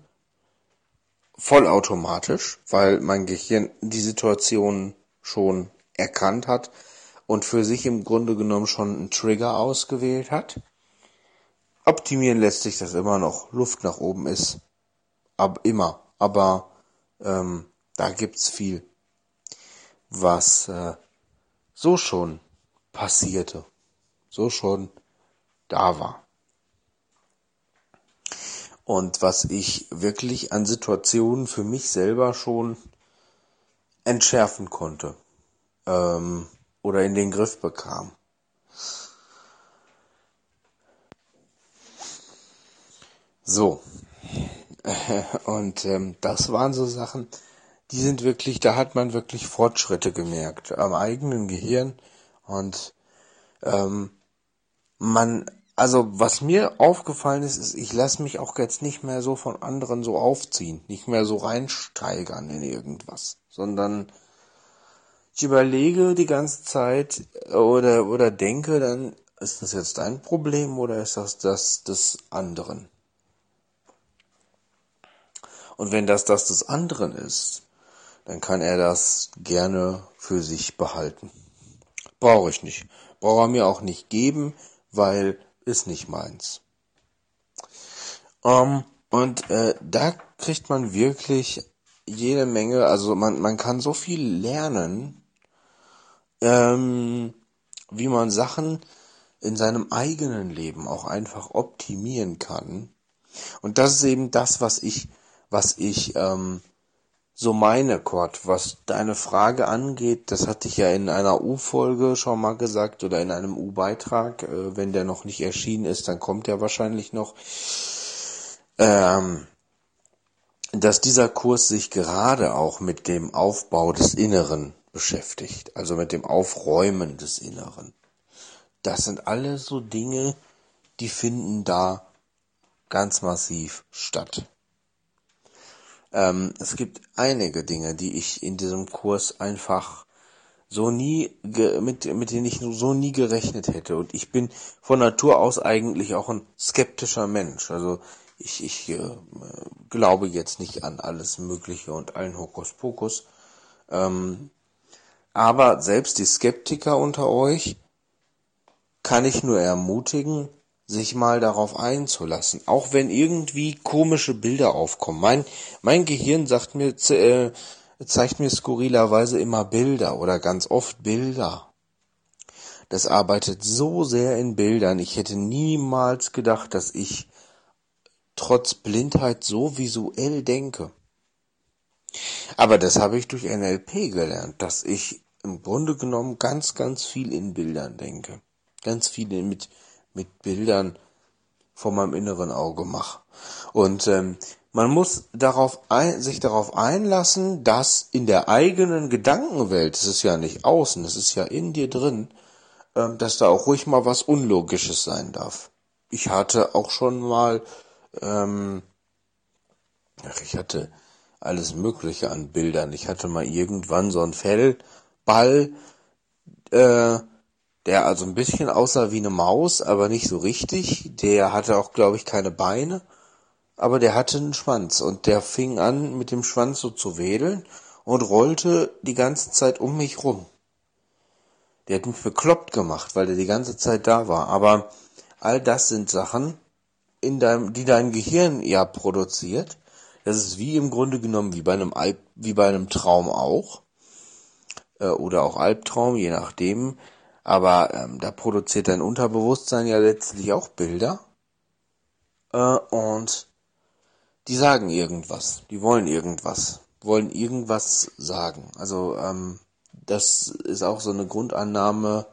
Vollautomatisch, weil mein Gehirn die Situation schon erkannt hat und für sich im Grunde genommen schon einen Trigger ausgewählt hat. Optimieren lässt sich das immer noch. Luft nach oben ist ab immer. Aber ähm, da gibt's viel, was äh, so schon passierte, so schon da war. Und was ich wirklich an Situationen für mich selber schon entschärfen konnte. Ähm, oder in den Griff bekam. So. Und ähm, das waren so Sachen, die sind wirklich, da hat man wirklich Fortschritte gemerkt am eigenen Gehirn und ähm, man, also was mir aufgefallen ist, ist, ich lasse mich auch jetzt nicht mehr so von anderen so aufziehen, nicht mehr so reinsteigern in irgendwas, sondern ich überlege die ganze Zeit oder, oder denke, dann ist das jetzt dein Problem oder ist das das des anderen? Und wenn das das des anderen ist, dann kann er das gerne für sich behalten. Brauche ich nicht. Brauche mir auch nicht geben, weil ist nicht meins. Ähm, und äh, da kriegt man wirklich jede Menge, also man, man kann so viel lernen ähm, wie man Sachen in seinem eigenen Leben auch einfach optimieren kann. Und das ist eben das, was ich, was ich ähm, so meine, Kurt, was deine Frage angeht, das hatte ich ja in einer U-Folge schon mal gesagt oder in einem U-Beitrag. Äh, wenn der noch nicht erschienen ist, dann kommt er wahrscheinlich noch. Ähm, dass dieser Kurs sich gerade auch mit dem Aufbau des Inneren beschäftigt, also mit dem Aufräumen des Inneren. Das sind alles so Dinge, die finden da ganz massiv statt. Ähm, es gibt einige Dinge, die ich in diesem Kurs einfach so nie mit mit denen ich so nie gerechnet hätte und ich bin von Natur aus eigentlich auch ein skeptischer Mensch. Also ich ich äh, glaube jetzt nicht an alles Mögliche und allen Hokuspokus. Ähm, aber selbst die Skeptiker unter euch kann ich nur ermutigen, sich mal darauf einzulassen, auch wenn irgendwie komische Bilder aufkommen. Mein, mein Gehirn sagt mir, äh, zeigt mir skurrilerweise immer Bilder oder ganz oft Bilder. Das arbeitet so sehr in Bildern. Ich hätte niemals gedacht, dass ich trotz Blindheit so visuell denke. Aber das habe ich durch NLP gelernt, dass ich im Grunde genommen ganz, ganz viel in Bildern denke. Ganz viel mit, mit Bildern vor meinem inneren Auge mache. Und ähm, man muss darauf ein, sich darauf einlassen, dass in der eigenen Gedankenwelt, das ist ja nicht außen, das ist ja in dir drin, ähm, dass da auch ruhig mal was Unlogisches sein darf. Ich hatte auch schon mal, ähm, ach, ich hatte alles Mögliche an Bildern. Ich hatte mal irgendwann so einen Fellball, äh, der also ein bisschen aussah wie eine Maus, aber nicht so richtig. Der hatte auch, glaube ich, keine Beine aber der hatte einen Schwanz und der fing an mit dem Schwanz so zu wedeln und rollte die ganze Zeit um mich rum. Der hat mich bekloppt gemacht, weil der die ganze Zeit da war. Aber all das sind Sachen, in deinem, die dein Gehirn ja produziert. Das ist wie im Grunde genommen wie bei einem Alp, wie bei einem Traum auch äh, oder auch Albtraum, je nachdem. Aber ähm, da produziert dein Unterbewusstsein ja letztlich auch Bilder. Äh, und die sagen irgendwas, die wollen irgendwas, wollen irgendwas sagen. Also ähm, das ist auch so eine Grundannahme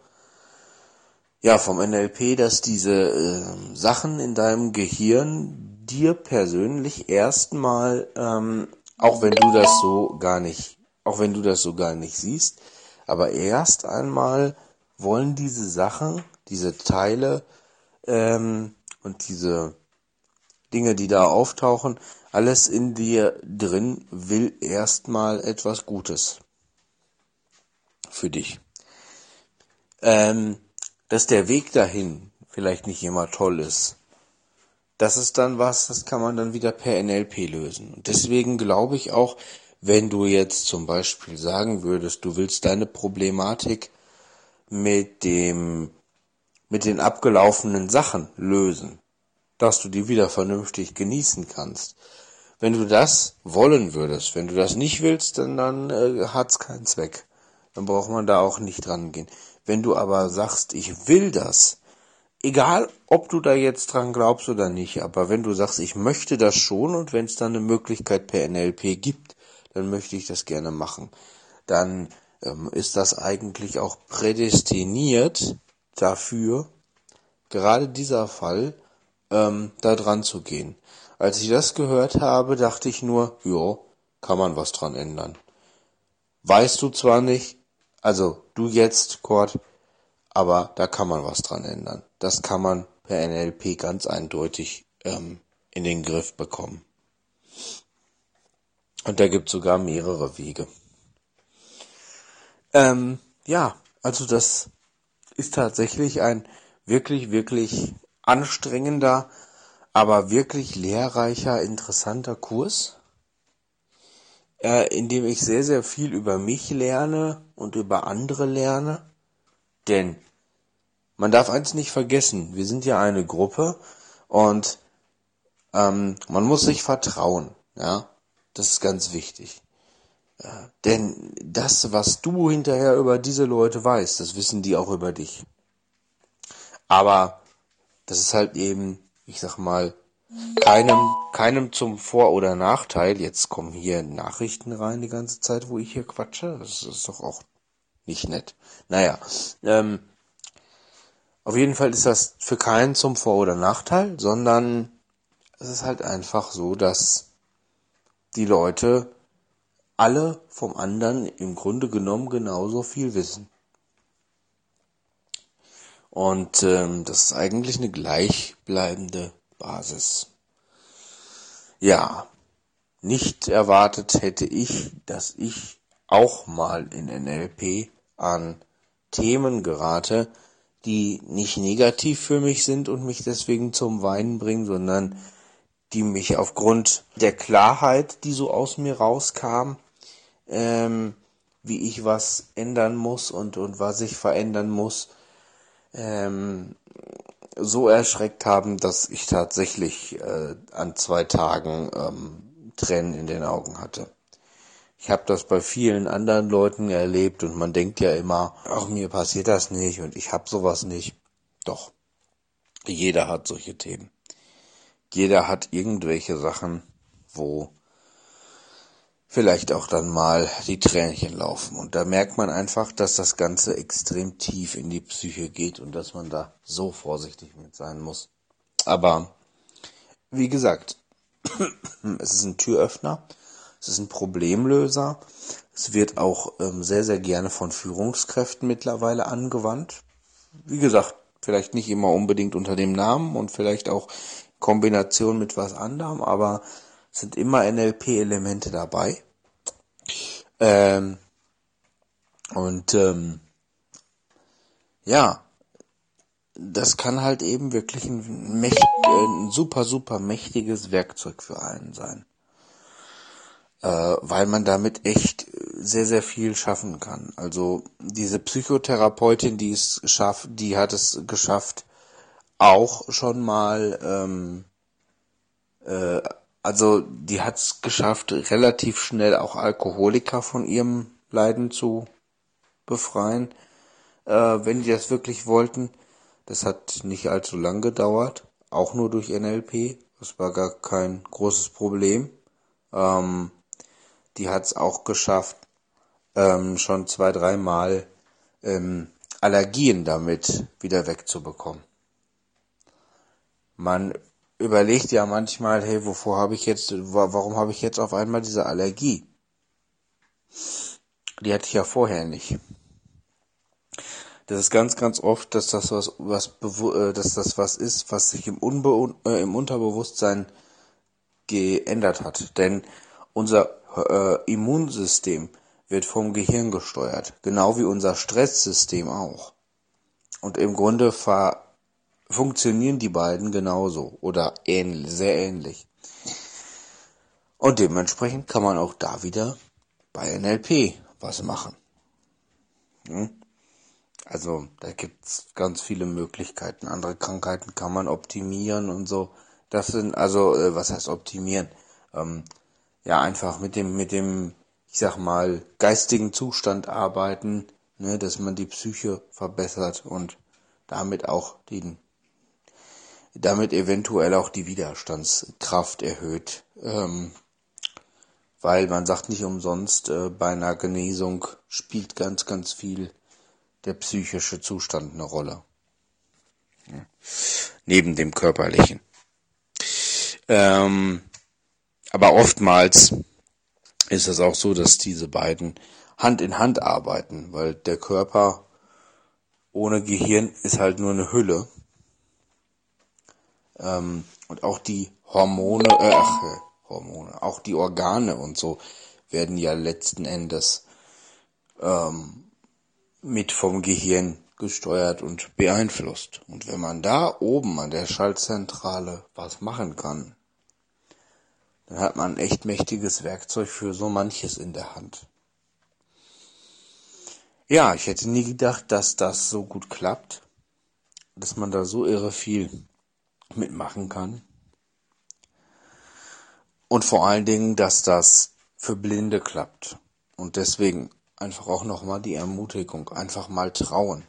ja vom NLP, dass diese äh, Sachen in deinem Gehirn dir persönlich erstmal, ähm, auch wenn du das so gar nicht, auch wenn du das so gar nicht siehst, aber erst einmal wollen diese Sachen, diese Teile ähm, und diese Dinge, die da auftauchen, alles in dir drin will erstmal etwas Gutes für dich. Ähm, dass der Weg dahin vielleicht nicht immer toll ist, das ist dann was, das kann man dann wieder per NLP lösen. Und deswegen glaube ich auch, wenn du jetzt zum Beispiel sagen würdest, du willst deine Problematik mit dem, mit den abgelaufenen Sachen lösen, dass du die wieder vernünftig genießen kannst. Wenn du das wollen würdest, wenn du das nicht willst, dann, dann äh, hat's keinen Zweck. Dann braucht man da auch nicht dran gehen. Wenn du aber sagst, ich will das, egal ob du da jetzt dran glaubst oder nicht, aber wenn du sagst, ich möchte das schon und wenn es dann eine Möglichkeit per NLP gibt, dann möchte ich das gerne machen, dann ist das eigentlich auch prädestiniert dafür, gerade dieser Fall, ähm, da dran zu gehen. Als ich das gehört habe, dachte ich nur, jo, kann man was dran ändern. Weißt du zwar nicht, also du jetzt, Kurt, aber da kann man was dran ändern. Das kann man per NLP ganz eindeutig ähm, in den Griff bekommen. Und da gibt sogar mehrere Wege. Ähm, ja, also das ist tatsächlich ein wirklich, wirklich anstrengender, aber wirklich lehrreicher, interessanter Kurs, äh, in dem ich sehr, sehr viel über mich lerne und über andere lerne. Denn man darf eins nicht vergessen, wir sind ja eine Gruppe und ähm, man muss sich vertrauen, ja, das ist ganz wichtig. Denn das, was du hinterher über diese Leute weißt, das wissen die auch über dich. Aber das ist halt eben, ich sag mal, keinem, keinem zum Vor- oder Nachteil. Jetzt kommen hier Nachrichten rein die ganze Zeit, wo ich hier quatsche. Das ist doch auch nicht nett. Naja, ähm, auf jeden Fall ist das für keinen zum Vor- oder Nachteil, sondern es ist halt einfach so, dass die Leute alle vom anderen im Grunde genommen genauso viel wissen. Und ähm, das ist eigentlich eine gleichbleibende Basis. Ja, nicht erwartet hätte ich, dass ich auch mal in NLP an Themen gerate, die nicht negativ für mich sind und mich deswegen zum Weinen bringen, sondern die mich aufgrund der Klarheit, die so aus mir rauskam, ähm, wie ich was ändern muss und, und was ich verändern muss, ähm, so erschreckt haben, dass ich tatsächlich äh, an zwei Tagen ähm, Tränen in den Augen hatte. Ich habe das bei vielen anderen Leuten erlebt und man denkt ja immer, ach mir passiert das nicht und ich habe sowas nicht. Doch, jeder hat solche Themen. jeder hat irgendwelche Sachen, wo vielleicht auch dann mal die Tränchen laufen. Und da merkt man einfach, dass das Ganze extrem tief in die Psyche geht und dass man da so vorsichtig mit sein muss. Aber wie gesagt, es ist ein Türöffner, es ist ein Problemlöser. Es wird auch ähm, sehr, sehr gerne von Führungskräften mittlerweile angewandt. Wie gesagt, vielleicht nicht immer unbedingt unter dem Namen und vielleicht auch Kombination mit was anderem, aber es sind immer NLP-Elemente dabei. Ähm, und ähm, ja, das kann halt eben wirklich ein, mächt, ein super, super mächtiges Werkzeug für einen sein. Äh, weil man damit echt sehr, sehr viel schaffen kann. Also diese Psychotherapeutin, die es schafft, die hat es geschafft, auch schon mal, ähm, äh, also die hat es geschafft, relativ schnell auch Alkoholiker von ihrem Leiden zu befreien, äh, wenn die das wirklich wollten. Das hat nicht allzu lang gedauert, auch nur durch NLP. Das war gar kein großes Problem. Ähm, die hat es auch geschafft, ähm, schon zwei, dreimal ähm, Allergien damit wieder wegzubekommen. Man überlegt ja manchmal, hey, wovor habe ich jetzt, warum habe ich jetzt auf einmal diese Allergie? Die hatte ich ja vorher nicht. Das ist ganz, ganz oft, dass das was, was, äh, dass das was ist, was sich im, Unbe äh, im Unterbewusstsein geändert hat. Denn unser äh, Immunsystem wird vom Gehirn gesteuert, genau wie unser Stresssystem auch. Und im Grunde funktionieren die beiden genauso oder ähnlich, sehr ähnlich. Und dementsprechend kann man auch da wieder bei NLP was machen. Hm? Also da gibt's ganz viele Möglichkeiten. Andere Krankheiten kann man optimieren und so. Das sind also, äh, was heißt optimieren? Ähm, ja, einfach mit dem, mit dem, ich sag mal, geistigen Zustand arbeiten, ne, dass man die Psyche verbessert und damit auch den, damit eventuell auch die Widerstandskraft erhöht. Ähm, weil man sagt nicht umsonst, äh, bei einer Genesung spielt ganz, ganz viel der psychische Zustand eine Rolle. Ja. Neben dem körperlichen. Ähm, aber oftmals ist es auch so, dass diese beiden Hand in Hand arbeiten, weil der Körper ohne Gehirn ist halt nur eine Hülle. Ähm, und auch die Hormone, äh, ach, äh, Hormone, auch die Organe und so werden ja letzten Endes ähm, mit vom Gehirn gesteuert und beeinflusst. Und wenn man da oben an der Schaltzentrale was machen kann, dann hat man ein echt mächtiges Werkzeug für so manches in der Hand. Ja, ich hätte nie gedacht, dass das so gut klappt, dass man da so irre viel mitmachen kann. Und vor allen Dingen, dass das für Blinde klappt. Und deswegen einfach auch nochmal die Ermutigung, einfach mal trauen.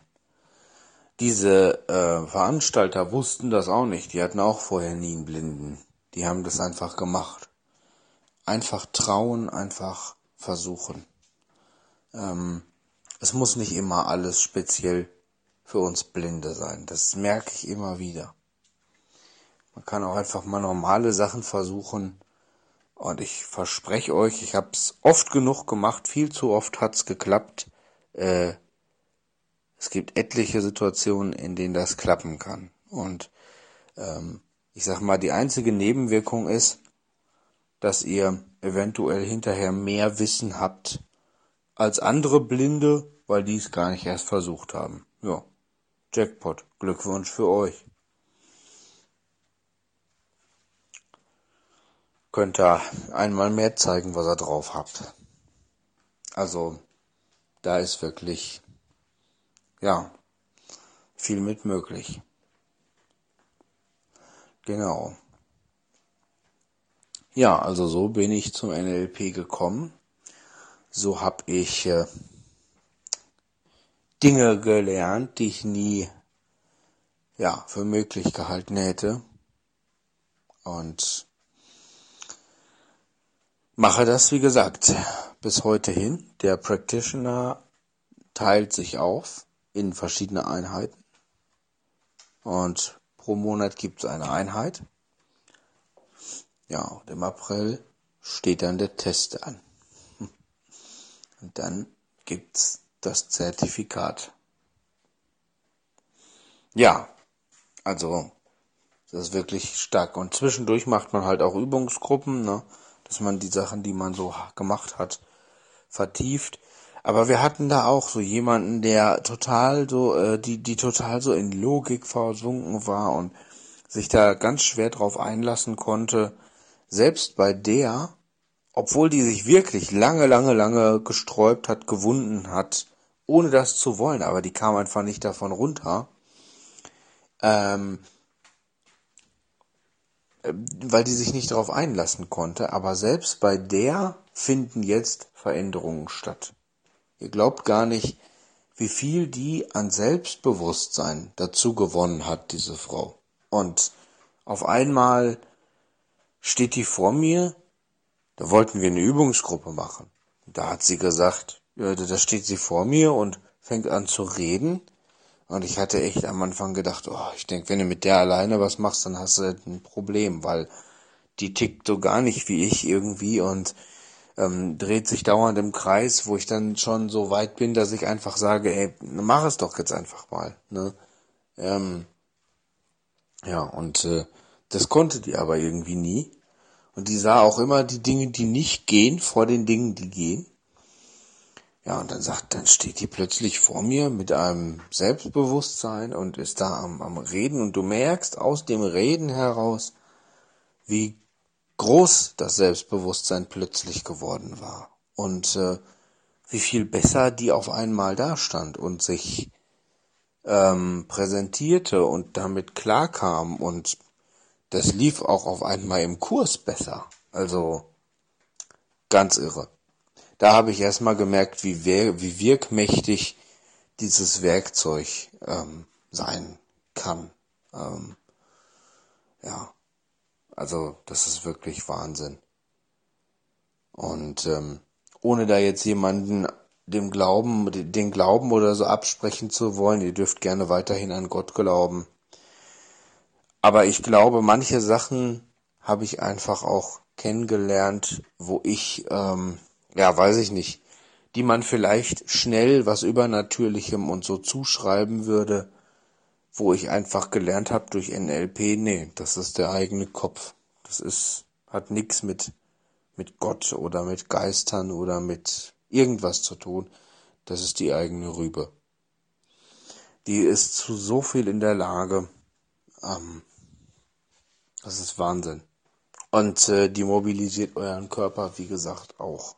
Diese äh, Veranstalter wussten das auch nicht, die hatten auch vorher nie einen Blinden. Die haben das einfach gemacht. Einfach trauen, einfach versuchen. Ähm, es muss nicht immer alles speziell für uns Blinde sein. Das merke ich immer wieder. Man kann auch einfach mal normale Sachen versuchen, und ich verspreche euch, ich habe es oft genug gemacht, viel zu oft hat's geklappt. Äh, es gibt etliche Situationen, in denen das klappen kann. Und ähm, ich sag mal, die einzige Nebenwirkung ist, dass ihr eventuell hinterher mehr Wissen habt als andere Blinde, weil die es gar nicht erst versucht haben. Ja, Jackpot, Glückwunsch für euch. Könnt ihr einmal mehr zeigen, was ihr drauf habt. Also, da ist wirklich, ja, viel mit möglich. Genau. Ja, also so bin ich zum NLP gekommen. So habe ich äh, Dinge gelernt, die ich nie ja für möglich gehalten hätte Und mache das, wie gesagt, bis heute hin. Der Practitioner teilt sich auf in verschiedene Einheiten. Und pro Monat gibt es eine Einheit. Ja, und im April steht dann der Test an. Und dann gibt's das Zertifikat. Ja, also das ist wirklich stark. Und zwischendurch macht man halt auch Übungsgruppen, ne? Dass man die Sachen, die man so gemacht hat, vertieft. Aber wir hatten da auch so jemanden, der total so, äh, die, die total so in Logik versunken war und sich da ganz schwer drauf einlassen konnte. Selbst bei der, obwohl die sich wirklich lange, lange, lange gesträubt hat, gewunden hat, ohne das zu wollen, aber die kam einfach nicht davon runter. Ähm, äh, weil die sich nicht darauf einlassen konnte, aber selbst bei der finden jetzt Veränderungen statt. Ihr glaubt gar nicht, wie viel die an Selbstbewusstsein dazu gewonnen hat, diese Frau. Und auf einmal steht die vor mir, da wollten wir eine Übungsgruppe machen. Da hat sie gesagt, da steht sie vor mir und fängt an zu reden. Und ich hatte echt am Anfang gedacht, oh, ich denke, wenn du mit der alleine was machst, dann hast du ein Problem, weil die tickt so gar nicht wie ich irgendwie und ähm, dreht sich dauernd im Kreis, wo ich dann schon so weit bin, dass ich einfach sage, ey, mach es doch jetzt einfach mal. Ne? Ähm, ja, und äh, das konnte die aber irgendwie nie. Und die sah auch immer die Dinge, die nicht gehen, vor den Dingen, die gehen. Ja, und dann sagt, dann steht die plötzlich vor mir mit einem Selbstbewusstsein und ist da am, am Reden und du merkst aus dem Reden heraus, wie groß das Selbstbewusstsein plötzlich geworden war und äh, wie viel besser die auf einmal dastand und sich ähm, präsentierte und damit klarkam und das lief auch auf einmal im Kurs besser. Also ganz irre. Da habe ich erstmal gemerkt, wie, wie wirkmächtig dieses Werkzeug ähm, sein kann. Ähm, ja, also das ist wirklich Wahnsinn. Und ähm, ohne da jetzt jemanden dem Glauben, den Glauben oder so absprechen zu wollen, ihr dürft gerne weiterhin an Gott glauben. Aber ich glaube, manche Sachen habe ich einfach auch kennengelernt, wo ich, ähm, ja, weiß ich nicht, die man vielleicht schnell was Übernatürlichem und so zuschreiben würde, wo ich einfach gelernt habe durch NLP, nee, das ist der eigene Kopf. Das ist, hat nichts mit, mit Gott oder mit Geistern oder mit irgendwas zu tun. Das ist die eigene Rübe. Die ist zu so viel in der Lage, ähm, das ist Wahnsinn. Und äh, die mobilisiert euren Körper, wie gesagt, auch.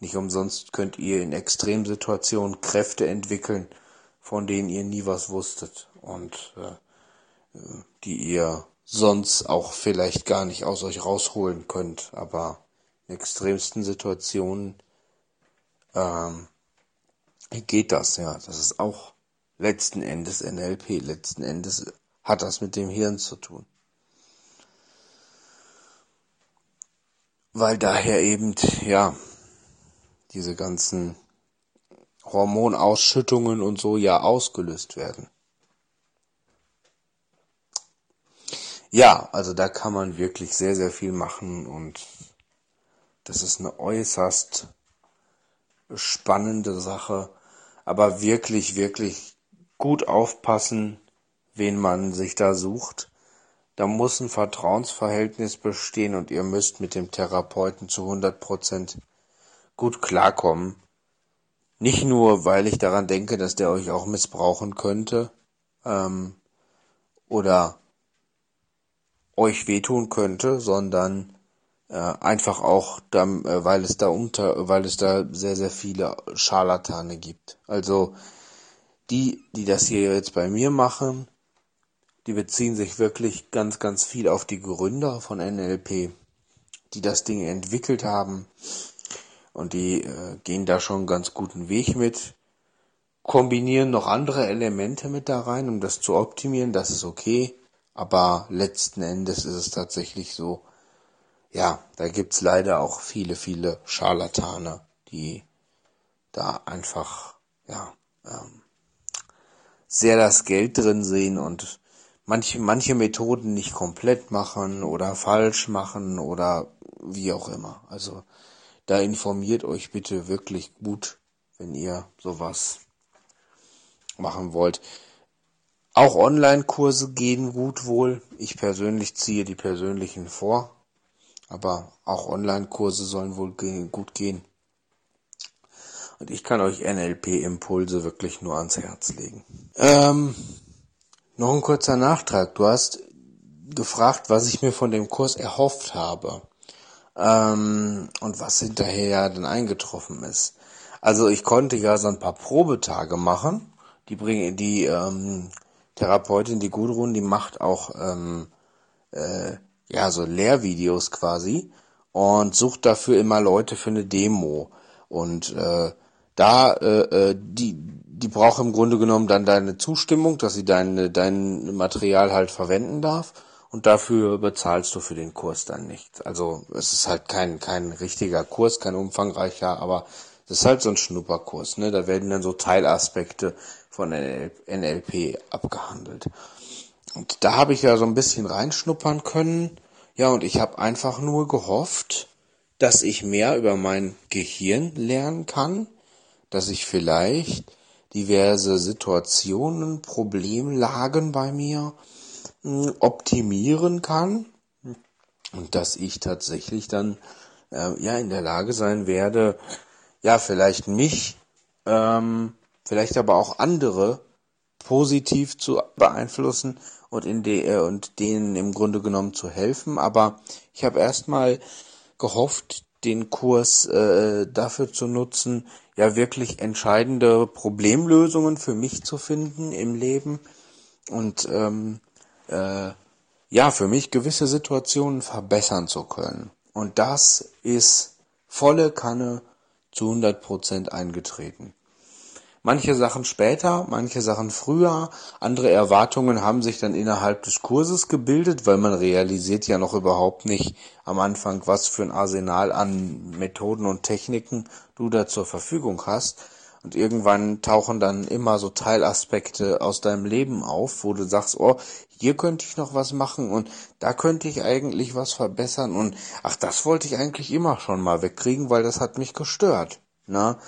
Nicht umsonst könnt ihr in Extremsituationen Kräfte entwickeln, von denen ihr nie was wusstet und äh, die ihr sonst auch vielleicht gar nicht aus euch rausholen könnt. Aber in extremsten Situationen ähm, geht das, ja. Das ist auch letzten Endes NLP. Letzten Endes hat das mit dem Hirn zu tun. weil daher eben, ja, diese ganzen Hormonausschüttungen und so ja ausgelöst werden. Ja, also da kann man wirklich sehr, sehr viel machen und das ist eine äußerst spannende Sache, aber wirklich, wirklich gut aufpassen, wen man sich da sucht da muss ein Vertrauensverhältnis bestehen und ihr müsst mit dem Therapeuten zu 100 Prozent gut klarkommen. Nicht nur, weil ich daran denke, dass der euch auch missbrauchen könnte ähm, oder euch wehtun könnte, sondern äh, einfach auch, dann, äh, weil es da unter, weil es da sehr sehr viele Scharlatane gibt. Also die, die das hier jetzt bei mir machen, die beziehen sich wirklich ganz, ganz viel auf die Gründer von NLP, die das Ding entwickelt haben. Und die äh, gehen da schon einen ganz guten Weg mit, kombinieren noch andere Elemente mit da rein, um das zu optimieren, das ist okay. Aber letzten Endes ist es tatsächlich so, ja, da gibt's leider auch viele, viele Scharlatane, die da einfach, ja, ähm, sehr das Geld drin sehen und manche, manche Methoden nicht komplett machen oder falsch machen oder wie auch immer. Also da informiert euch bitte wirklich gut, wenn ihr sowas machen wollt. Auch Online-Kurse gehen gut wohl. Ich persönlich ziehe die persönlichen vor. Aber auch Online-Kurse sollen wohl gut gehen. Und ich kann euch NLP-Impulse wirklich nur ans Herz legen. Ähm, noch ein kurzer Nachtrag. Du hast gefragt, was ich mir von dem Kurs erhofft habe. Ähm, und was hinterher dann eingetroffen ist. Also ich konnte ja so ein paar Probetage machen. Die bringen die ähm, Therapeutin, die Gudrun, die macht auch ähm, äh, ja so Lehrvideos quasi und sucht dafür immer Leute für eine Demo. Und äh, da äh, äh, die die braucht im Grunde genommen dann deine Zustimmung, dass sie dein dein Material halt verwenden darf und dafür bezahlst du für den Kurs dann nichts. Also es ist halt kein kein richtiger Kurs, kein umfangreicher, aber das ist halt so ein Schnupperkurs, ne? Da werden dann so Teilaspekte von NLP abgehandelt. Und da habe ich ja so ein bisschen reinschnuppern können. Ja, und ich habe einfach nur gehofft, dass ich mehr über mein Gehirn lernen kann, dass ich vielleicht diverse Situationen, Problemlagen bei mir optimieren kann und dass ich tatsächlich dann äh, ja in der Lage sein werde, ja vielleicht mich, ähm, vielleicht aber auch andere positiv zu beeinflussen und in de äh, und denen im Grunde genommen zu helfen. Aber ich habe erstmal gehofft, den Kurs äh, dafür zu nutzen, ja wirklich entscheidende Problemlösungen für mich zu finden im Leben und ähm, äh, ja für mich gewisse Situationen verbessern zu können. Und das ist volle Kanne zu 100 Prozent eingetreten. Manche Sachen später, manche Sachen früher, andere Erwartungen haben sich dann innerhalb des Kurses gebildet, weil man realisiert ja noch überhaupt nicht am Anfang, was für ein Arsenal an Methoden und Techniken du da zur Verfügung hast. Und irgendwann tauchen dann immer so Teilaspekte aus deinem Leben auf, wo du sagst, oh, hier könnte ich noch was machen und da könnte ich eigentlich was verbessern und ach, das wollte ich eigentlich immer schon mal wegkriegen, weil das hat mich gestört. Na? Ne?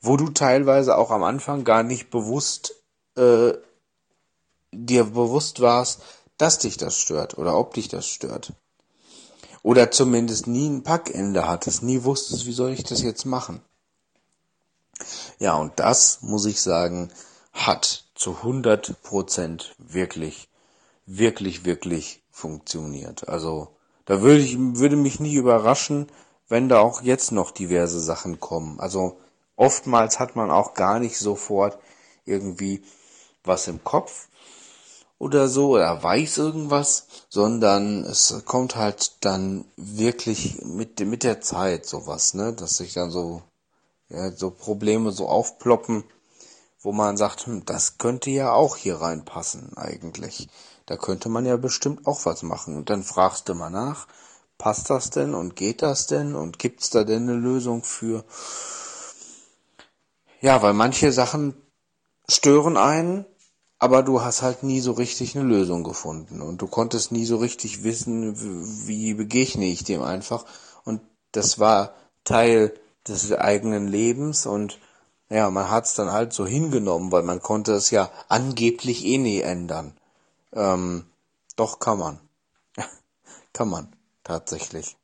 wo du teilweise auch am Anfang gar nicht bewusst äh, dir bewusst warst, dass dich das stört oder ob dich das stört. Oder zumindest nie ein Packende hattest, nie wusstest, wie soll ich das jetzt machen. Ja, und das, muss ich sagen, hat zu 100 Prozent wirklich, wirklich, wirklich funktioniert. Also, da würde ich, würde mich nie überraschen, wenn da auch jetzt noch diverse Sachen kommen. Also, Oftmals hat man auch gar nicht sofort irgendwie was im Kopf oder so oder weiß irgendwas, sondern es kommt halt dann wirklich mit, mit der Zeit sowas, ne, dass sich dann so, ja, so Probleme so aufploppen, wo man sagt, hm, das könnte ja auch hier reinpassen eigentlich. Da könnte man ja bestimmt auch was machen. Und dann fragst du mal nach, passt das denn und geht das denn und gibt's da denn eine Lösung für? Ja, weil manche Sachen stören einen, aber du hast halt nie so richtig eine Lösung gefunden und du konntest nie so richtig wissen, wie begegne ich dem einfach. Und das war Teil des eigenen Lebens und ja, man hat's dann halt so hingenommen, weil man konnte es ja angeblich eh nie ändern. Ähm, doch kann man. kann man, tatsächlich.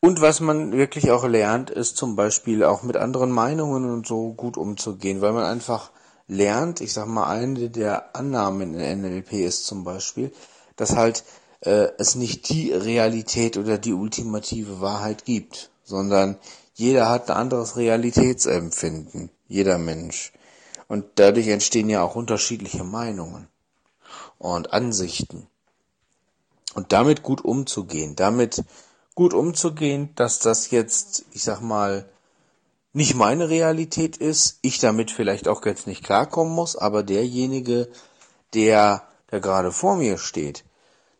Und was man wirklich auch lernt, ist zum Beispiel auch mit anderen Meinungen und so gut umzugehen, weil man einfach lernt, ich sag mal, eine der Annahmen in NLP ist zum Beispiel, dass halt äh, es nicht die Realität oder die ultimative Wahrheit gibt, sondern jeder hat ein anderes Realitätsempfinden, jeder Mensch. Und dadurch entstehen ja auch unterschiedliche Meinungen und Ansichten. Und damit gut umzugehen, damit gut umzugehen, dass das jetzt, ich sag mal, nicht meine Realität ist, ich damit vielleicht auch jetzt nicht klarkommen muss, aber derjenige, der der gerade vor mir steht,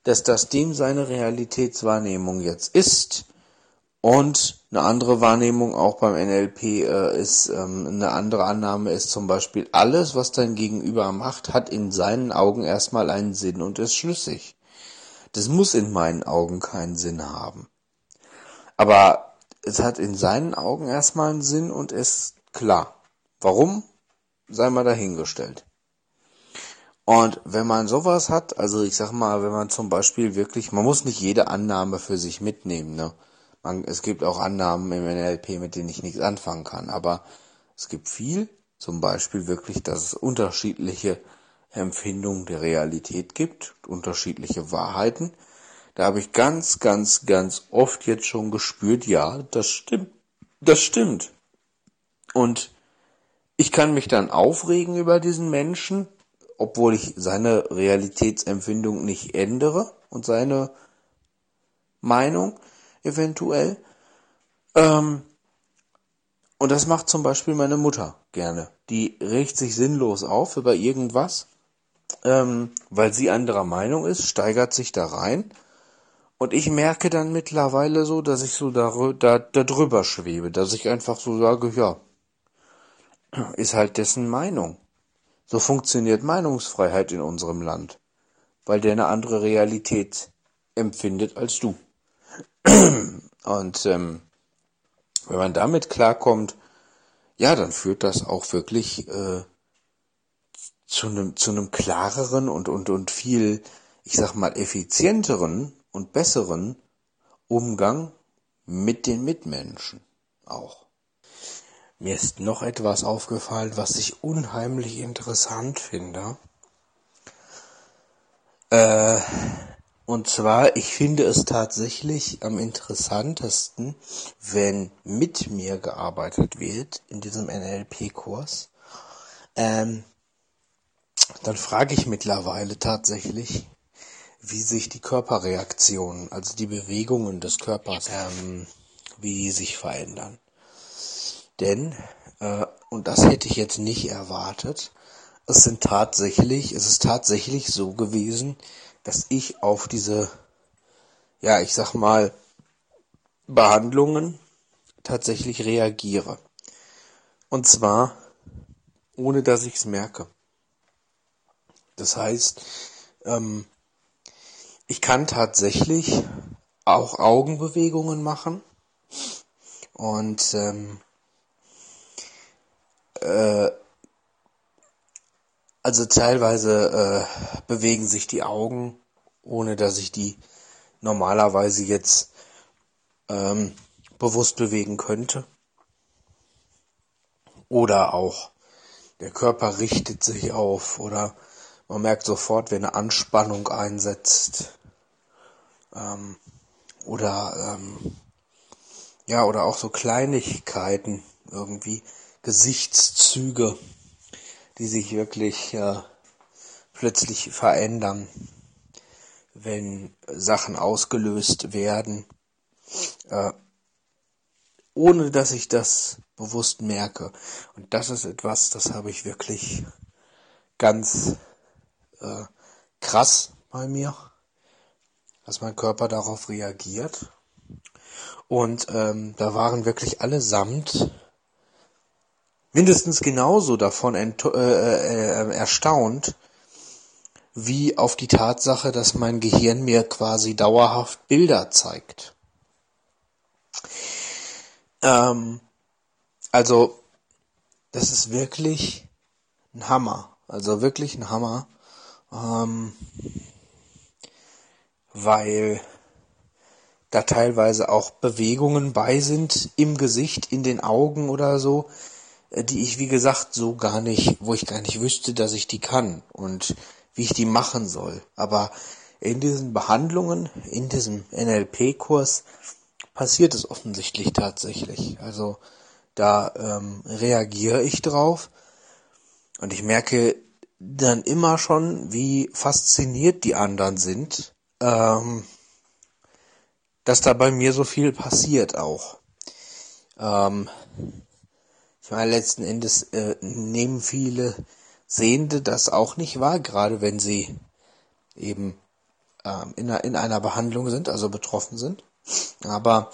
dass das dem seine Realitätswahrnehmung jetzt ist und eine andere Wahrnehmung auch beim NLP äh, ist, ähm, eine andere Annahme ist zum Beispiel, alles, was dein Gegenüber macht, hat in seinen Augen erstmal einen Sinn und ist schlüssig. Das muss in meinen Augen keinen Sinn haben. Aber es hat in seinen Augen erstmal einen Sinn und ist klar. Warum? Sei mal dahingestellt. Und wenn man sowas hat, also ich sag mal, wenn man zum Beispiel wirklich, man muss nicht jede Annahme für sich mitnehmen, ne? Man, es gibt auch Annahmen im NLP, mit denen ich nichts anfangen kann, aber es gibt viel, zum Beispiel wirklich, dass es unterschiedliche Empfindungen der Realität gibt, unterschiedliche Wahrheiten. Da habe ich ganz, ganz, ganz oft jetzt schon gespürt, ja, das stimmt, das stimmt. Und ich kann mich dann aufregen über diesen Menschen, obwohl ich seine Realitätsempfindung nicht ändere und seine Meinung eventuell. Ähm, und das macht zum Beispiel meine Mutter gerne. Die regt sich sinnlos auf über irgendwas, ähm, weil sie anderer Meinung ist, steigert sich da rein. Und ich merke dann mittlerweile so, dass ich so da, da, da drüber schwebe, dass ich einfach so sage, ja, ist halt dessen Meinung. So funktioniert Meinungsfreiheit in unserem Land, weil der eine andere Realität empfindet als du. Und ähm, wenn man damit klarkommt, ja, dann führt das auch wirklich äh, zu einem zu einem klareren und und und viel, ich sag mal effizienteren und besseren Umgang mit den Mitmenschen auch. Mir ist noch etwas aufgefallen, was ich unheimlich interessant finde. Äh, und zwar, ich finde es tatsächlich am interessantesten, wenn mit mir gearbeitet wird in diesem NLP-Kurs. Ähm, dann frage ich mittlerweile tatsächlich, wie sich die Körperreaktionen, also die Bewegungen des Körpers, ähm, wie die sich verändern. Denn, äh, und das hätte ich jetzt nicht erwartet, es sind tatsächlich, es ist tatsächlich so gewesen, dass ich auf diese, ja, ich sag mal, Behandlungen tatsächlich reagiere. Und zwar, ohne dass ich es merke. Das heißt, ähm, ich kann tatsächlich auch Augenbewegungen machen und ähm, äh, also teilweise äh, bewegen sich die Augen, ohne dass ich die normalerweise jetzt ähm, bewusst bewegen könnte. Oder auch der Körper richtet sich auf oder man merkt sofort, wenn eine Anspannung einsetzt. Ähm, oder ähm, ja, oder auch so Kleinigkeiten irgendwie. Gesichtszüge, die sich wirklich äh, plötzlich verändern, wenn Sachen ausgelöst werden, äh, ohne dass ich das bewusst merke. Und das ist etwas, das habe ich wirklich ganz äh, krass bei mir, dass mein Körper darauf reagiert. Und ähm, da waren wirklich allesamt mindestens genauso davon äh, äh, erstaunt, wie auf die Tatsache, dass mein Gehirn mir quasi dauerhaft Bilder zeigt. Ähm, also, das ist wirklich ein Hammer. Also wirklich ein Hammer. Ähm, weil da teilweise auch Bewegungen bei sind im Gesicht, in den Augen oder so, äh, die ich, wie gesagt, so gar nicht, wo ich gar nicht wüsste, dass ich die kann und wie ich die machen soll. Aber in diesen Behandlungen, in diesem NLP-Kurs passiert es offensichtlich tatsächlich. Also da ähm, reagiere ich drauf und ich merke dann immer schon, wie fasziniert die anderen sind, ähm, dass da bei mir so viel passiert auch. Ähm, ich meine, letzten Endes äh, nehmen viele Sehende das auch nicht wahr, gerade wenn sie eben ähm, in, in einer Behandlung sind, also betroffen sind. Aber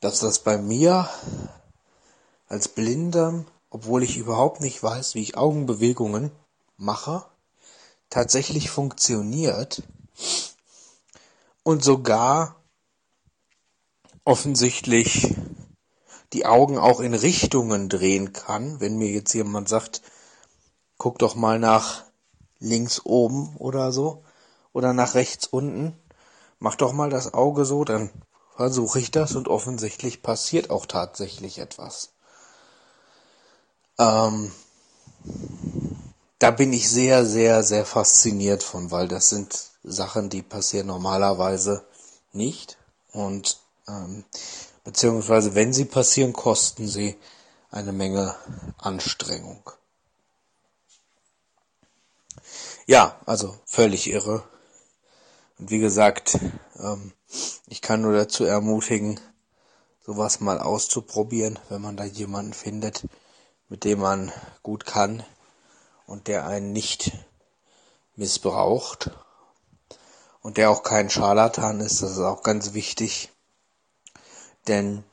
dass das bei mir als Blinder, obwohl ich überhaupt nicht weiß, wie ich Augenbewegungen mache, tatsächlich funktioniert und sogar offensichtlich die Augen auch in Richtungen drehen kann, wenn mir jetzt jemand sagt, guck doch mal nach links oben oder so oder nach rechts unten, mach doch mal das Auge so, dann versuche ich das und offensichtlich passiert auch tatsächlich etwas. Ähm, da bin ich sehr, sehr, sehr fasziniert von, weil das sind Sachen, die passieren normalerweise nicht und ähm, beziehungsweise wenn sie passieren, kosten sie eine Menge Anstrengung. Ja, also völlig irre. Und wie gesagt, ähm, ich kann nur dazu ermutigen, sowas mal auszuprobieren, wenn man da jemanden findet, mit dem man gut kann und der einen nicht missbraucht und der auch kein Scharlatan ist, das ist auch ganz wichtig, denn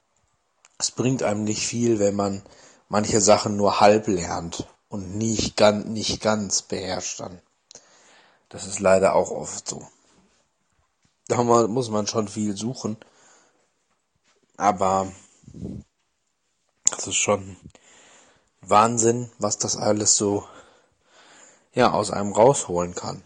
es bringt einem nicht viel, wenn man manche Sachen nur halb lernt und nicht ganz, nicht ganz beherrscht dann. Das ist leider auch oft so. Da muss man schon viel suchen. Aber es ist schon Wahnsinn, was das alles so ja aus einem rausholen kann.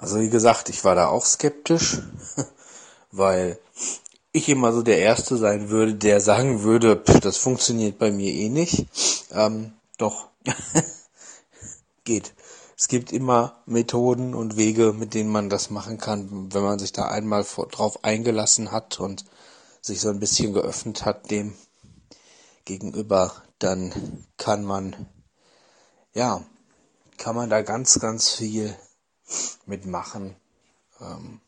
Also wie gesagt, ich war da auch skeptisch, weil ich immer so der Erste sein würde, der sagen würde, pff, das funktioniert bei mir eh nicht. Ähm, doch, geht. Es gibt immer Methoden und Wege, mit denen man das machen kann, wenn man sich da einmal drauf eingelassen hat und sich so ein bisschen geöffnet hat dem gegenüber, dann kann man, ja, kann man da ganz, ganz viel mitmachen. Ähm,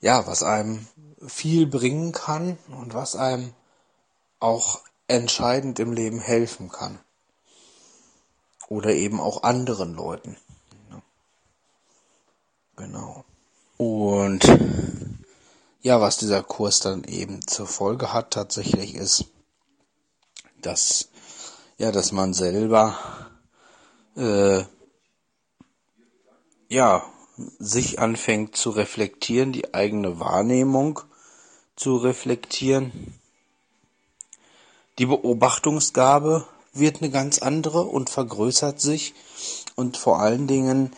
ja, was einem viel bringen kann und was einem auch entscheidend im Leben helfen kann. Oder eben auch anderen Leuten. Genau. Und ja, was dieser Kurs dann eben zur Folge hat tatsächlich ist, dass ja, dass man selber äh, ja sich anfängt zu reflektieren, die eigene Wahrnehmung zu reflektieren. Die Beobachtungsgabe wird eine ganz andere und vergrößert sich. Und vor allen Dingen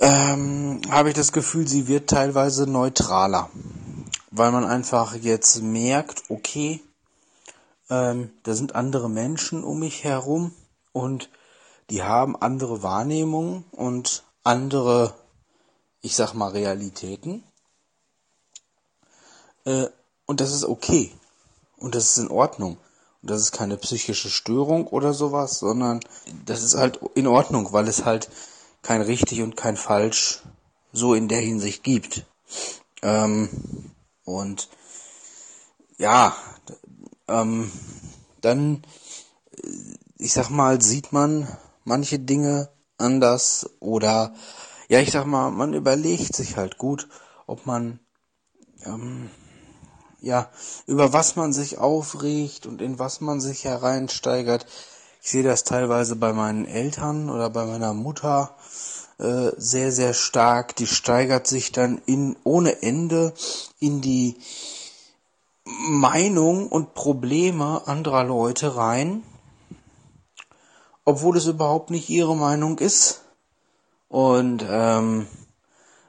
ähm, habe ich das Gefühl, sie wird teilweise neutraler. Weil man einfach jetzt merkt, okay, ähm, da sind andere Menschen um mich herum und die haben andere Wahrnehmungen und andere, ich sag mal, Realitäten. Äh, und das ist okay. Und das ist in Ordnung. Das ist keine psychische Störung oder sowas, sondern das ist halt in Ordnung, weil es halt kein richtig und kein falsch so in der Hinsicht gibt. Ähm, und ja, ähm, dann, ich sag mal, sieht man manche Dinge anders oder ja, ich sag mal, man überlegt sich halt gut, ob man ähm, ja, über was man sich aufregt und in was man sich hereinsteigert. Ich sehe das teilweise bei meinen Eltern oder bei meiner Mutter äh, sehr, sehr stark. Die steigert sich dann in ohne Ende in die Meinung und Probleme anderer Leute rein, obwohl es überhaupt nicht ihre Meinung ist. Und ähm,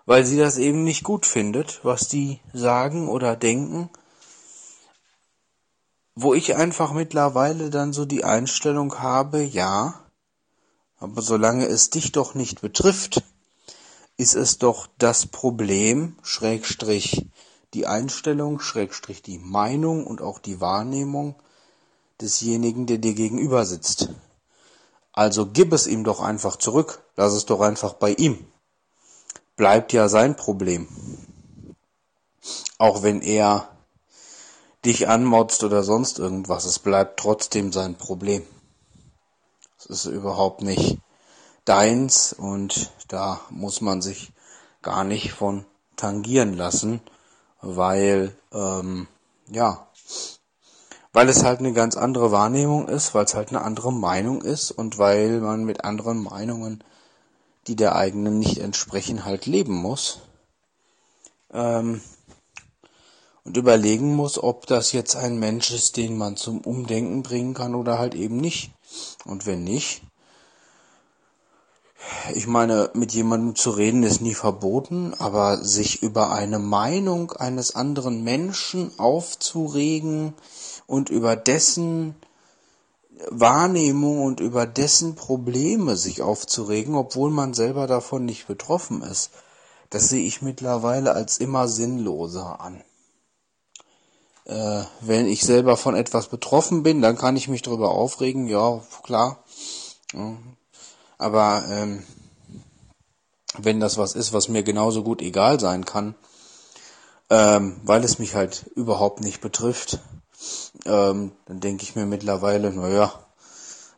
weil sie das eben nicht gut findet, was die sagen oder denken wo ich einfach mittlerweile dann so die Einstellung habe, ja, aber solange es dich doch nicht betrifft, ist es doch das Problem, Schrägstrich die Einstellung, Schrägstrich die Meinung und auch die Wahrnehmung desjenigen, der dir gegenüber sitzt. Also gib es ihm doch einfach zurück, lass es doch einfach bei ihm. Bleibt ja sein Problem. Auch wenn er dich anmotzt oder sonst irgendwas, es bleibt trotzdem sein Problem. Es ist überhaupt nicht deins und da muss man sich gar nicht von tangieren lassen, weil ähm, ja, weil es halt eine ganz andere Wahrnehmung ist, weil es halt eine andere Meinung ist und weil man mit anderen Meinungen, die der eigenen nicht entsprechen, halt leben muss. Ähm, und überlegen muss, ob das jetzt ein Mensch ist, den man zum Umdenken bringen kann oder halt eben nicht. Und wenn nicht, ich meine, mit jemandem zu reden ist nie verboten, aber sich über eine Meinung eines anderen Menschen aufzuregen und über dessen Wahrnehmung und über dessen Probleme sich aufzuregen, obwohl man selber davon nicht betroffen ist, das sehe ich mittlerweile als immer sinnloser an. Äh, wenn ich selber von etwas betroffen bin, dann kann ich mich darüber aufregen, ja, klar. Ja. Aber ähm, wenn das was ist, was mir genauso gut egal sein kann, ähm, weil es mich halt überhaupt nicht betrifft, ähm, dann denke ich mir mittlerweile, naja,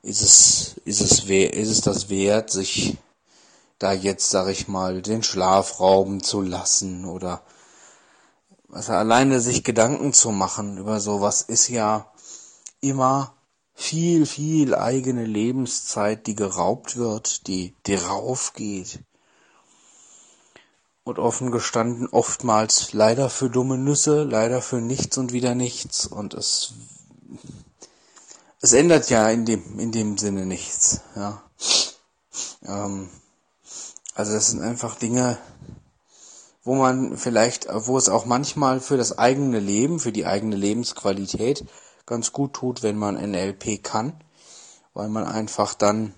ist es, ist es, ist es das wert, sich da jetzt, sag ich mal, den Schlaf rauben zu lassen oder also alleine sich Gedanken zu machen über sowas ist ja immer viel, viel eigene Lebenszeit, die geraubt wird, die, die raufgeht. Und offen gestanden oftmals leider für dumme Nüsse, leider für nichts und wieder nichts. Und es, es ändert ja in dem, in dem Sinne nichts, ja. Ähm, also das sind einfach Dinge, wo man vielleicht, wo es auch manchmal für das eigene Leben, für die eigene Lebensqualität ganz gut tut, wenn man NLP kann, weil man einfach dann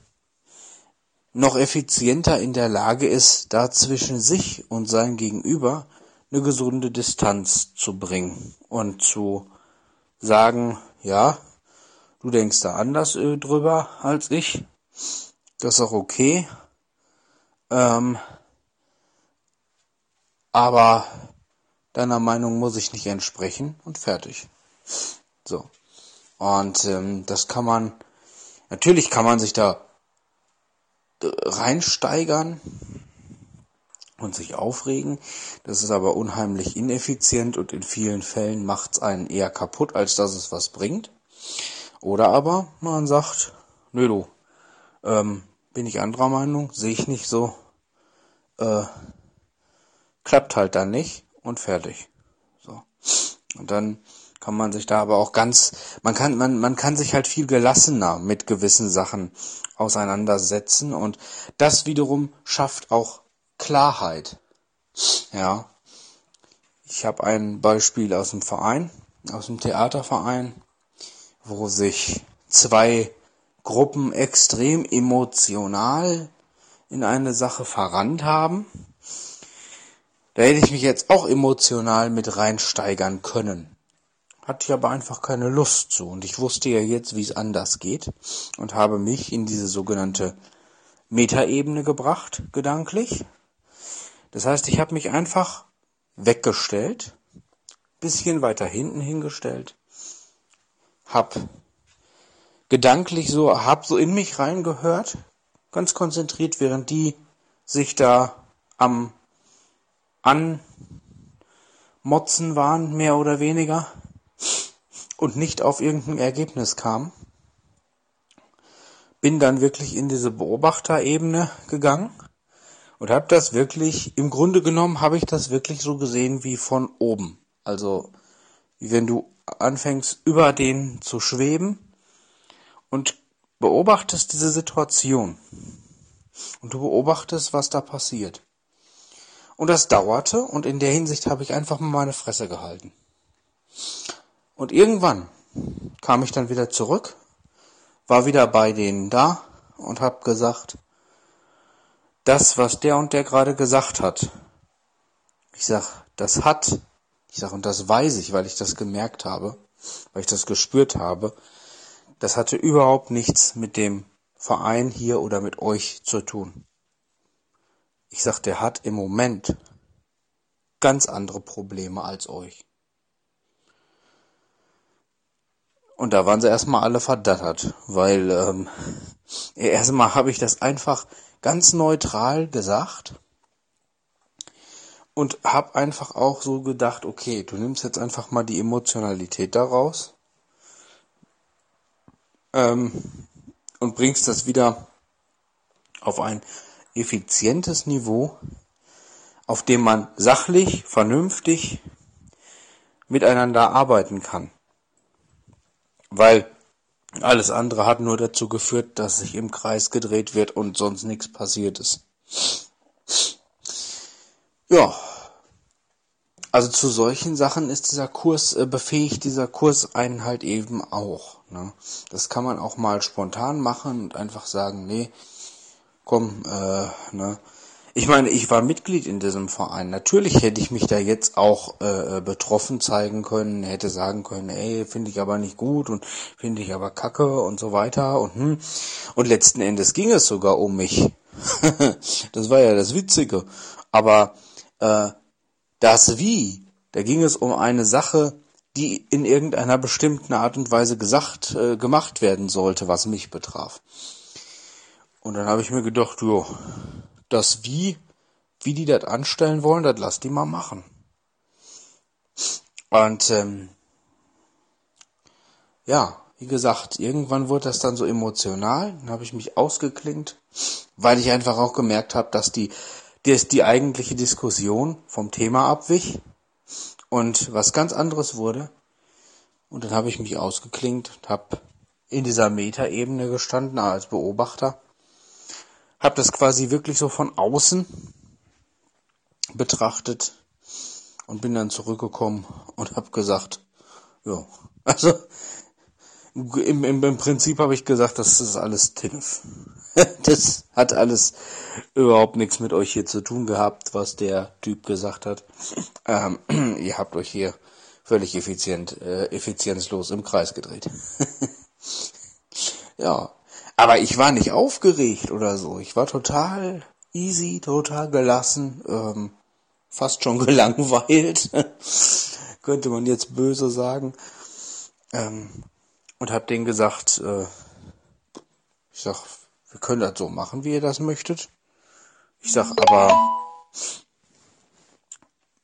noch effizienter in der Lage ist, da zwischen sich und sein Gegenüber eine gesunde Distanz zu bringen und zu sagen, ja, du denkst da anders äh, drüber als ich, das ist auch okay, ähm, aber deiner Meinung muss ich nicht entsprechen und fertig. So. Und ähm, das kann man, natürlich kann man sich da reinsteigern und sich aufregen. Das ist aber unheimlich ineffizient und in vielen Fällen macht es einen eher kaputt, als dass es was bringt. Oder aber man sagt, nö du, ähm, bin ich anderer Meinung, sehe ich nicht so, äh, klappt halt dann nicht und fertig. So. Und dann kann man sich da aber auch ganz, man kann, man, man kann sich halt viel gelassener mit gewissen Sachen auseinandersetzen und das wiederum schafft auch Klarheit. Ja. Ich habe ein Beispiel aus dem Verein, aus dem Theaterverein, wo sich zwei Gruppen extrem emotional in eine Sache verrannt haben da hätte ich mich jetzt auch emotional mit reinsteigern können. Hatte ich aber einfach keine Lust zu. Und ich wusste ja jetzt, wie es anders geht. Und habe mich in diese sogenannte Metaebene gebracht, gedanklich. Das heißt, ich habe mich einfach weggestellt, bisschen weiter hinten hingestellt, hab gedanklich so, hab so in mich reingehört, ganz konzentriert, während die sich da am anmotzen waren, mehr oder weniger, und nicht auf irgendein Ergebnis kam. Bin dann wirklich in diese Beobachterebene gegangen und habe das wirklich, im Grunde genommen habe ich das wirklich so gesehen wie von oben. Also wie wenn du anfängst über den zu schweben und beobachtest diese Situation. Und du beobachtest, was da passiert. Und das dauerte und in der Hinsicht habe ich einfach mal meine Fresse gehalten. Und irgendwann kam ich dann wieder zurück, war wieder bei denen da und habe gesagt, das, was der und der gerade gesagt hat, ich sag, das hat, ich sag, und das weiß ich, weil ich das gemerkt habe, weil ich das gespürt habe, das hatte überhaupt nichts mit dem Verein hier oder mit euch zu tun. Ich sag, der hat im Moment ganz andere Probleme als euch. Und da waren sie erstmal alle verdattert, weil ähm, erstmal habe ich das einfach ganz neutral gesagt und habe einfach auch so gedacht, okay, du nimmst jetzt einfach mal die Emotionalität daraus ähm, und bringst das wieder auf ein effizientes Niveau, auf dem man sachlich, vernünftig miteinander arbeiten kann. Weil alles andere hat nur dazu geführt, dass sich im Kreis gedreht wird und sonst nichts passiert ist. Ja. Also zu solchen Sachen ist dieser Kurs, äh, befähigt dieser Kurs einen halt eben auch. Ne? Das kann man auch mal spontan machen und einfach sagen, nee, komm, äh, ne, ich meine, ich war Mitglied in diesem Verein. Natürlich hätte ich mich da jetzt auch äh, äh, betroffen zeigen können, hätte sagen können, ey, finde ich aber nicht gut und finde ich aber kacke und so weiter und hm. Und letzten Endes ging es sogar um mich. das war ja das Witzige. Aber äh, das Wie, da ging es um eine Sache, die in irgendeiner bestimmten Art und Weise gesagt, äh, gemacht werden sollte, was mich betraf. Und dann habe ich mir gedacht, jo, das Wie, wie die das anstellen wollen, das lass die mal machen. Und ähm, ja, wie gesagt, irgendwann wurde das dann so emotional, dann habe ich mich ausgeklingt, weil ich einfach auch gemerkt habe, dass die, dass die eigentliche Diskussion vom Thema abwich und was ganz anderes wurde. Und dann habe ich mich ausgeklingt habe in dieser Metaebene gestanden als Beobachter habe das quasi wirklich so von außen betrachtet und bin dann zurückgekommen und habe gesagt, ja, also im, im, im Prinzip habe ich gesagt, das ist alles Tinnef. Das hat alles überhaupt nichts mit euch hier zu tun gehabt, was der Typ gesagt hat. Ähm, ihr habt euch hier völlig effizient, äh, effizienzlos im Kreis gedreht. ja, aber ich war nicht aufgeregt oder so. Ich war total easy, total gelassen, ähm, fast schon gelangweilt, könnte man jetzt böse sagen. Ähm, und hab denen gesagt, äh, ich sag, wir können das so machen, wie ihr das möchtet. Ich sag aber,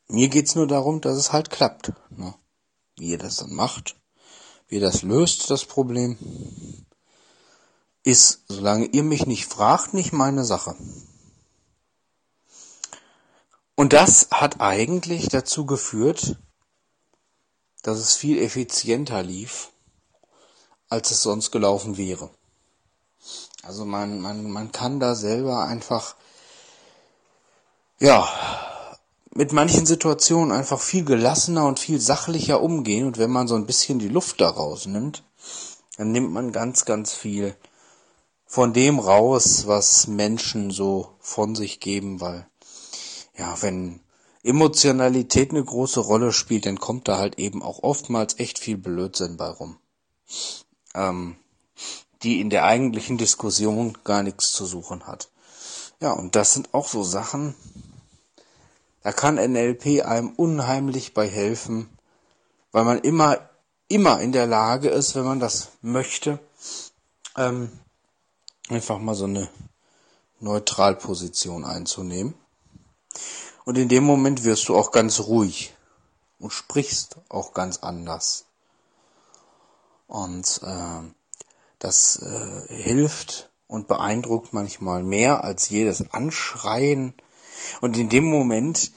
mir geht's nur darum, dass es halt klappt. Ne? Wie ihr das dann macht, wie ihr das löst, das Problem ist, solange ihr mich nicht fragt, nicht meine Sache. Und das hat eigentlich dazu geführt, dass es viel effizienter lief, als es sonst gelaufen wäre. Also man, man, man kann da selber einfach, ja, mit manchen Situationen einfach viel gelassener und viel sachlicher umgehen. Und wenn man so ein bisschen die Luft daraus nimmt, dann nimmt man ganz, ganz viel von dem raus, was Menschen so von sich geben, weil ja, wenn Emotionalität eine große Rolle spielt, dann kommt da halt eben auch oftmals echt viel Blödsinn bei rum, ähm, die in der eigentlichen Diskussion gar nichts zu suchen hat. Ja, und das sind auch so Sachen, da kann NLP einem unheimlich bei helfen, weil man immer, immer in der Lage ist, wenn man das möchte, ähm, einfach mal so eine Neutralposition einzunehmen. Und in dem Moment wirst du auch ganz ruhig und sprichst auch ganz anders. Und äh, das äh, hilft und beeindruckt manchmal mehr als jedes Anschreien. Und in dem Moment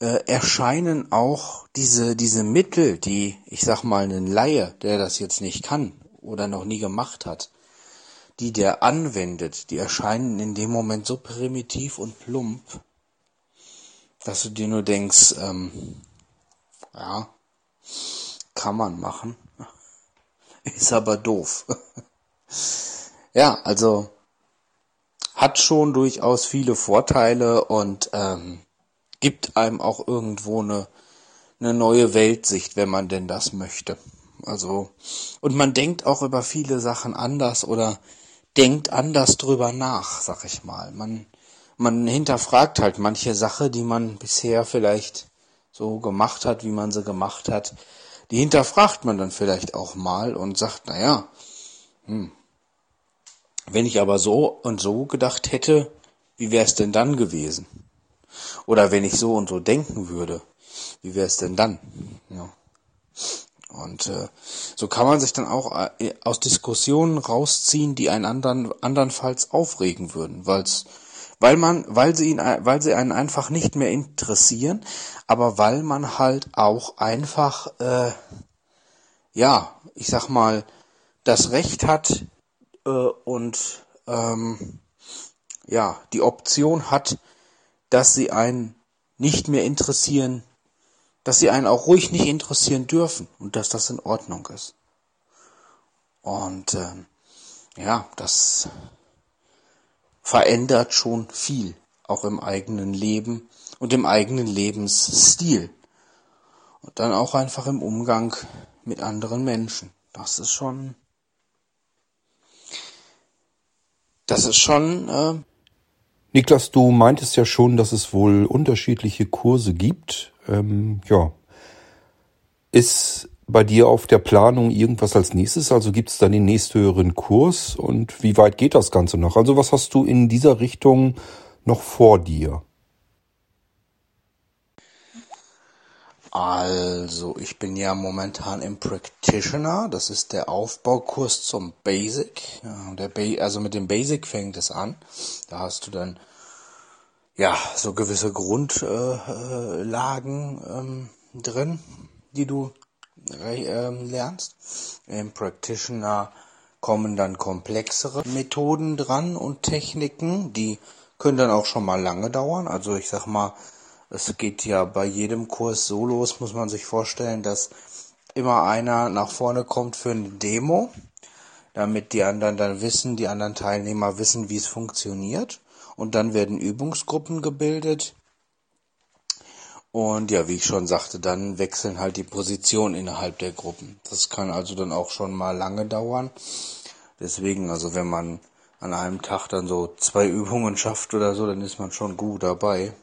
äh, erscheinen auch diese, diese Mittel, die, ich sag mal, einen Laie, der das jetzt nicht kann oder noch nie gemacht hat, die der anwendet, die erscheinen in dem Moment so primitiv und plump, dass du dir nur denkst, ähm, ja, kann man machen, ist aber doof. ja, also hat schon durchaus viele Vorteile und ähm, gibt einem auch irgendwo eine, eine neue Weltsicht, wenn man denn das möchte. Also, und man denkt auch über viele Sachen anders oder denkt anders drüber nach, sag ich mal. Man, man hinterfragt halt manche Sache, die man bisher vielleicht so gemacht hat, wie man sie gemacht hat. die hinterfragt man dann vielleicht auch mal und sagt, na ja, hm, wenn ich aber so und so gedacht hätte, wie wäre es denn dann gewesen? Oder wenn ich so und so denken würde, wie wäre es denn dann? Ja. Und äh, so kann man sich dann auch äh, aus Diskussionen rausziehen, die einen anderen andernfalls aufregen würden, weil's, weil man, weil sie ihn, weil sie einen einfach nicht mehr interessieren, aber weil man halt auch einfach, äh, ja, ich sag mal, das Recht hat äh, und ähm, ja die Option hat, dass sie einen nicht mehr interessieren dass sie einen auch ruhig nicht interessieren dürfen und dass das in Ordnung ist. Und ähm, ja, das verändert schon viel, auch im eigenen Leben und im eigenen Lebensstil. Und dann auch einfach im Umgang mit anderen Menschen. Das ist schon, das ist schon. Äh Niklas, du meintest ja schon, dass es wohl unterschiedliche Kurse gibt ähm, ja. Ist bei dir auf der Planung irgendwas als nächstes? Also gibt es dann den nächsthöheren Kurs und wie weit geht das Ganze noch? Also was hast du in dieser Richtung noch vor dir? Also, ich bin ja momentan im Practitioner. Das ist der Aufbaukurs zum Basic. Ja, der ba also mit dem Basic fängt es an. Da hast du dann ja, so gewisse Grundlagen äh, ähm, drin, die du äh, lernst. Im Practitioner kommen dann komplexere Methoden dran und Techniken, die können dann auch schon mal lange dauern. Also ich sag mal, es geht ja bei jedem Kurs so los, muss man sich vorstellen, dass immer einer nach vorne kommt für eine Demo, damit die anderen dann wissen, die anderen Teilnehmer wissen, wie es funktioniert und dann werden Übungsgruppen gebildet. Und ja, wie ich schon sagte, dann wechseln halt die Positionen innerhalb der Gruppen. Das kann also dann auch schon mal lange dauern. Deswegen, also wenn man an einem Tag dann so zwei Übungen schafft oder so, dann ist man schon gut dabei.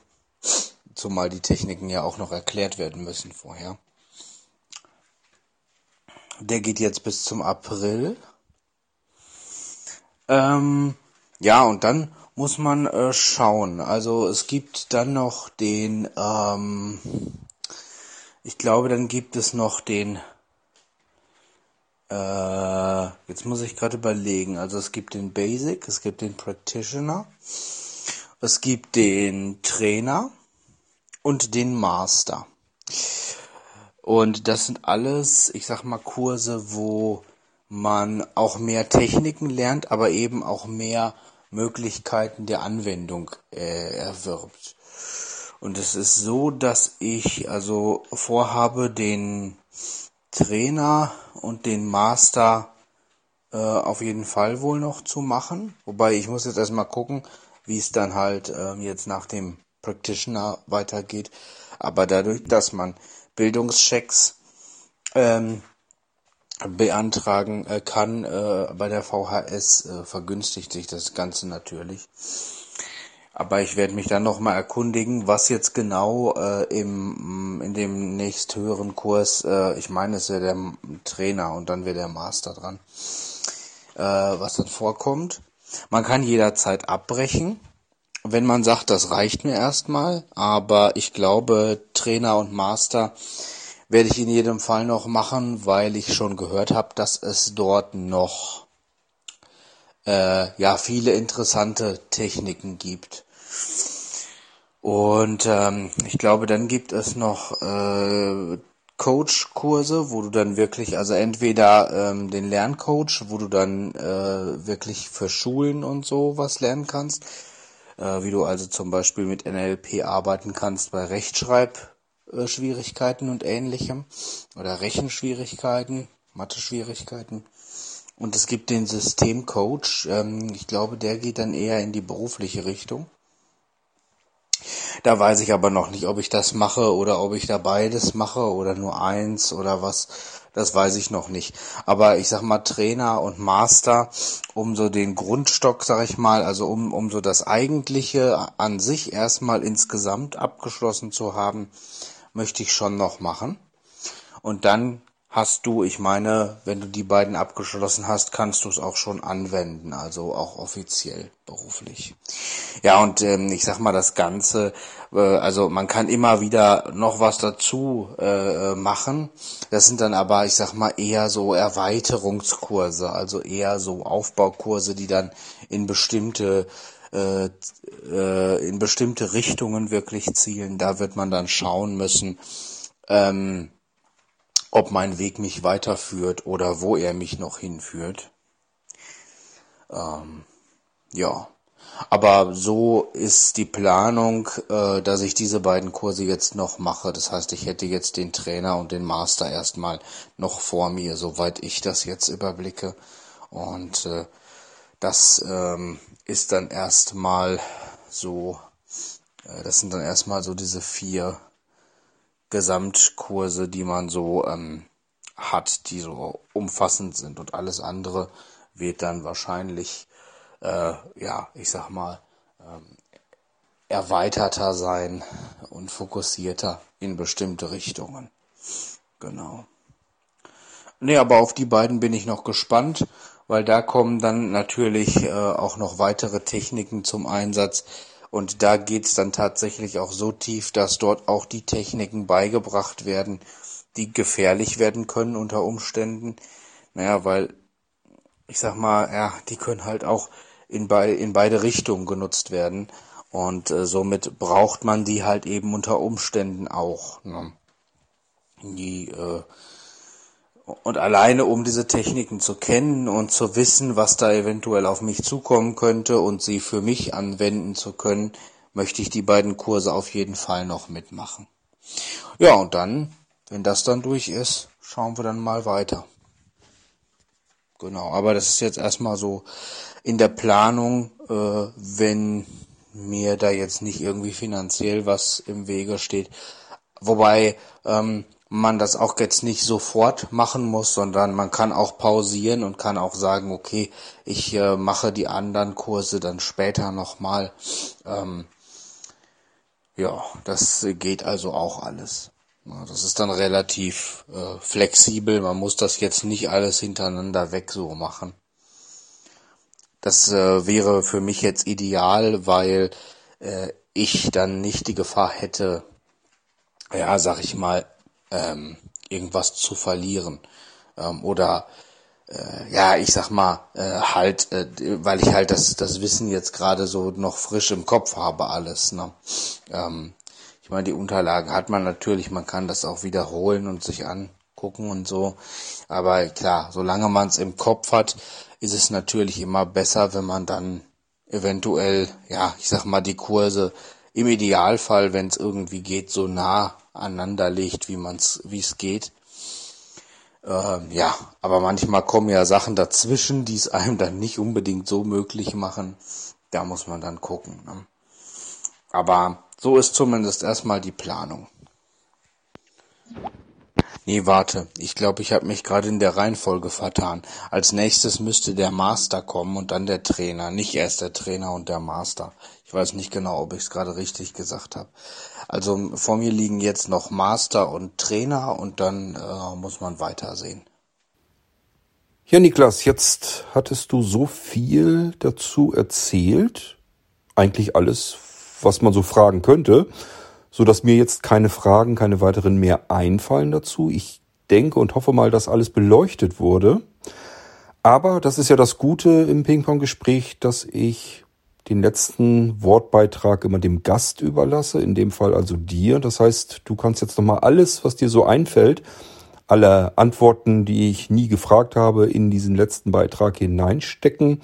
Zumal die Techniken ja auch noch erklärt werden müssen vorher. Der geht jetzt bis zum April. Ähm, ja, und dann muss man äh, schauen. Also es gibt dann noch den, ähm, ich glaube, dann gibt es noch den, äh, jetzt muss ich gerade überlegen. Also es gibt den Basic, es gibt den Practitioner, es gibt den Trainer und den Master. Und das sind alles, ich sag mal, Kurse, wo man auch mehr Techniken lernt, aber eben auch mehr Möglichkeiten der Anwendung äh, erwirbt. Und es ist so, dass ich also vorhabe, den Trainer und den Master äh, auf jeden Fall wohl noch zu machen. Wobei ich muss jetzt erstmal gucken, wie es dann halt äh, jetzt nach dem Practitioner weitergeht. Aber dadurch, dass man Bildungschecks ähm, beantragen äh, kann äh, bei der VHS, äh, vergünstigt sich das Ganze natürlich. Aber ich werde mich dann nochmal erkundigen, was jetzt genau äh, im, in dem nächsthöheren Kurs, äh, ich meine, es wäre der Trainer und dann wäre der Master dran, äh, was dann vorkommt. Man kann jederzeit abbrechen, wenn man sagt, das reicht mir erstmal, aber ich glaube, Trainer und Master werde ich in jedem Fall noch machen, weil ich schon gehört habe, dass es dort noch äh, ja viele interessante Techniken gibt. Und ähm, ich glaube, dann gibt es noch äh, Coach-Kurse, wo du dann wirklich, also entweder ähm, den Lerncoach, wo du dann äh, wirklich für Schulen und so was lernen kannst, äh, wie du also zum Beispiel mit NLP arbeiten kannst bei Rechtschreib Schwierigkeiten und ähnlichem oder Rechenschwierigkeiten, Mathe-Schwierigkeiten. Und es gibt den Systemcoach. Ähm, ich glaube, der geht dann eher in die berufliche Richtung. Da weiß ich aber noch nicht, ob ich das mache oder ob ich da beides mache oder nur eins oder was. Das weiß ich noch nicht. Aber ich sag mal Trainer und Master, um so den Grundstock, sag ich mal, also um, um so das Eigentliche an sich erstmal insgesamt abgeschlossen zu haben, möchte ich schon noch machen. Und dann hast du, ich meine, wenn du die beiden abgeschlossen hast, kannst du es auch schon anwenden, also auch offiziell beruflich. Ja, und ähm, ich sag mal, das Ganze, äh, also man kann immer wieder noch was dazu äh, machen. Das sind dann aber, ich sag mal, eher so Erweiterungskurse, also eher so Aufbaukurse, die dann in bestimmte äh, äh, in bestimmte Richtungen wirklich zielen. Da wird man dann schauen müssen, ähm, ob mein Weg mich weiterführt oder wo er mich noch hinführt. Ähm, ja, aber so ist die Planung, äh, dass ich diese beiden Kurse jetzt noch mache. Das heißt, ich hätte jetzt den Trainer und den Master erstmal noch vor mir, soweit ich das jetzt überblicke. Und äh, das ähm, ist dann erstmal so, äh, das sind dann erstmal so diese vier Gesamtkurse, die man so ähm, hat, die so umfassend sind und alles andere wird dann wahrscheinlich, äh, ja, ich sag mal, ähm, erweiterter sein und fokussierter in bestimmte Richtungen. Genau. Nee, aber auf die beiden bin ich noch gespannt, weil da kommen dann natürlich äh, auch noch weitere Techniken zum Einsatz, und da geht's dann tatsächlich auch so tief, dass dort auch die Techniken beigebracht werden, die gefährlich werden können unter Umständen. Naja, weil, ich sag mal, ja, die können halt auch in, bei, in beide Richtungen genutzt werden. Und äh, somit braucht man die halt eben unter Umständen auch. Ne? Die äh, und alleine um diese Techniken zu kennen und zu wissen, was da eventuell auf mich zukommen könnte und sie für mich anwenden zu können, möchte ich die beiden Kurse auf jeden Fall noch mitmachen. Ja, und dann, wenn das dann durch ist, schauen wir dann mal weiter. Genau, aber das ist jetzt erstmal so in der Planung, äh, wenn mir da jetzt nicht irgendwie finanziell was im Wege steht. Wobei, ähm, man das auch jetzt nicht sofort machen muss, sondern man kann auch pausieren und kann auch sagen, okay, ich äh, mache die anderen Kurse dann später nochmal. Ähm, ja, das geht also auch alles. Das ist dann relativ äh, flexibel. Man muss das jetzt nicht alles hintereinander weg so machen. Das äh, wäre für mich jetzt ideal, weil äh, ich dann nicht die Gefahr hätte, ja, sag ich mal, ähm, irgendwas zu verlieren ähm, oder äh, ja, ich sag mal, äh, halt, äh, weil ich halt das, das Wissen jetzt gerade so noch frisch im Kopf habe, alles. Ne? Ähm, ich meine, die Unterlagen hat man natürlich, man kann das auch wiederholen und sich angucken und so. Aber klar, solange man es im Kopf hat, ist es natürlich immer besser, wenn man dann eventuell, ja, ich sag mal, die Kurse im Idealfall, wenn es irgendwie geht, so nah aneinander legt, wie man's, wie es geht. Ähm, ja, aber manchmal kommen ja Sachen dazwischen, die es einem dann nicht unbedingt so möglich machen. Da muss man dann gucken. Ne? Aber so ist zumindest erstmal die Planung. Nee, warte. Ich glaube, ich habe mich gerade in der Reihenfolge vertan. Als nächstes müsste der Master kommen und dann der Trainer. Nicht erst der Trainer und der Master. Ich weiß nicht genau, ob ich es gerade richtig gesagt habe. Also vor mir liegen jetzt noch Master und Trainer und dann äh, muss man weitersehen. Ja, Niklas, jetzt hattest du so viel dazu erzählt. Eigentlich alles, was man so fragen könnte so dass mir jetzt keine Fragen, keine weiteren mehr einfallen dazu. Ich denke und hoffe mal, dass alles beleuchtet wurde. Aber das ist ja das Gute im Ping-Pong-Gespräch, dass ich den letzten Wortbeitrag immer dem Gast überlasse, in dem Fall also dir. Das heißt, du kannst jetzt nochmal alles, was dir so einfällt, alle Antworten, die ich nie gefragt habe, in diesen letzten Beitrag hineinstecken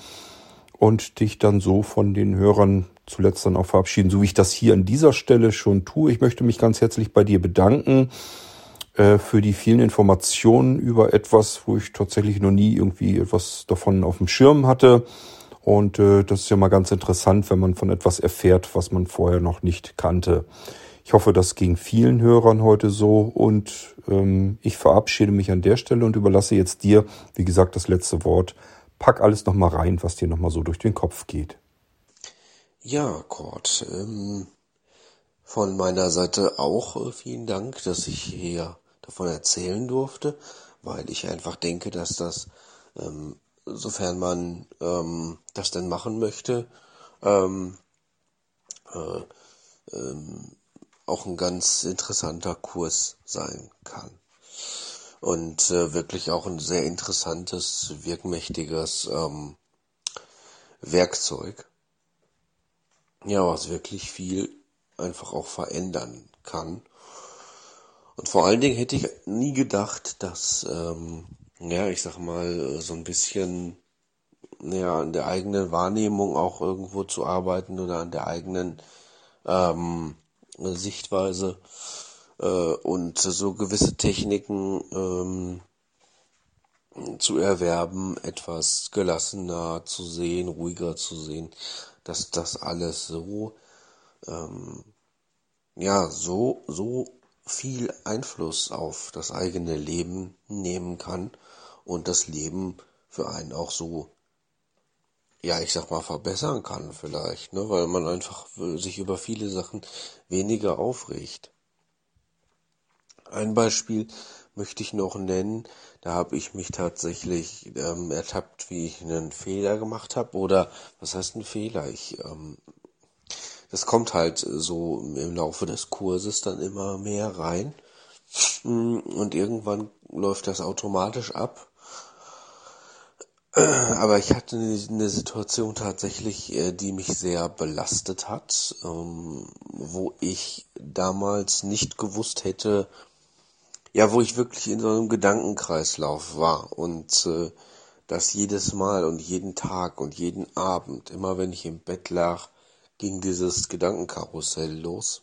und dich dann so von den Hörern zuletzt dann auch verabschieden, so wie ich das hier an dieser Stelle schon tue. Ich möchte mich ganz herzlich bei dir bedanken äh, für die vielen Informationen über etwas, wo ich tatsächlich noch nie irgendwie etwas davon auf dem Schirm hatte. Und äh, das ist ja mal ganz interessant, wenn man von etwas erfährt, was man vorher noch nicht kannte. Ich hoffe, das ging vielen Hörern heute so und ähm, ich verabschiede mich an der Stelle und überlasse jetzt dir, wie gesagt, das letzte Wort. Pack alles nochmal rein, was dir nochmal so durch den Kopf geht. Ja, Kurt, ähm, von meiner Seite auch äh, vielen Dank, dass ich hier davon erzählen durfte, weil ich einfach denke, dass das, ähm, sofern man ähm, das denn machen möchte, ähm, äh, ähm, auch ein ganz interessanter Kurs sein kann. Und äh, wirklich auch ein sehr interessantes, wirkmächtiges ähm, Werkzeug. Ja, was wirklich viel einfach auch verändern kann. Und vor allen Dingen hätte ich nie gedacht, dass, ähm, ja, ich sag mal, so ein bisschen ja, an der eigenen Wahrnehmung auch irgendwo zu arbeiten oder an der eigenen ähm, Sichtweise äh, und so gewisse Techniken ähm, zu erwerben, etwas gelassener zu sehen, ruhiger zu sehen, dass das alles so ähm, ja so so viel Einfluss auf das eigene Leben nehmen kann und das Leben für einen auch so ja, ich sag mal, verbessern kann vielleicht, ne, weil man einfach sich über viele Sachen weniger aufregt. Ein Beispiel möchte ich noch nennen, da habe ich mich tatsächlich ähm, ertappt, wie ich einen Fehler gemacht habe, oder was heißt ein Fehler? Ich, ähm, das kommt halt so im Laufe des Kurses dann immer mehr rein. Und irgendwann läuft das automatisch ab aber ich hatte eine Situation tatsächlich, äh, die mich sehr belastet hat, ähm, wo ich damals nicht gewusst hätte, ja, wo ich wirklich in so einem Gedankenkreislauf war und äh, das jedes Mal und jeden Tag und jeden Abend, immer wenn ich im Bett lag, ging dieses Gedankenkarussell los.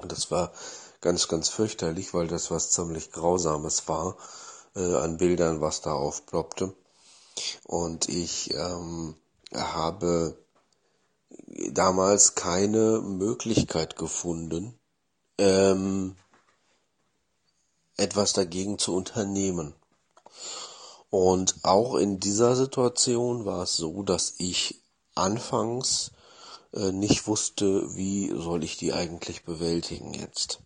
Und das war ganz, ganz fürchterlich, weil das was ziemlich Grausames war äh, an Bildern, was da aufploppte. Und ich ähm, habe damals keine Möglichkeit gefunden, ähm, etwas dagegen zu unternehmen. Und auch in dieser Situation war es so, dass ich anfangs äh, nicht wusste, wie soll ich die eigentlich bewältigen jetzt.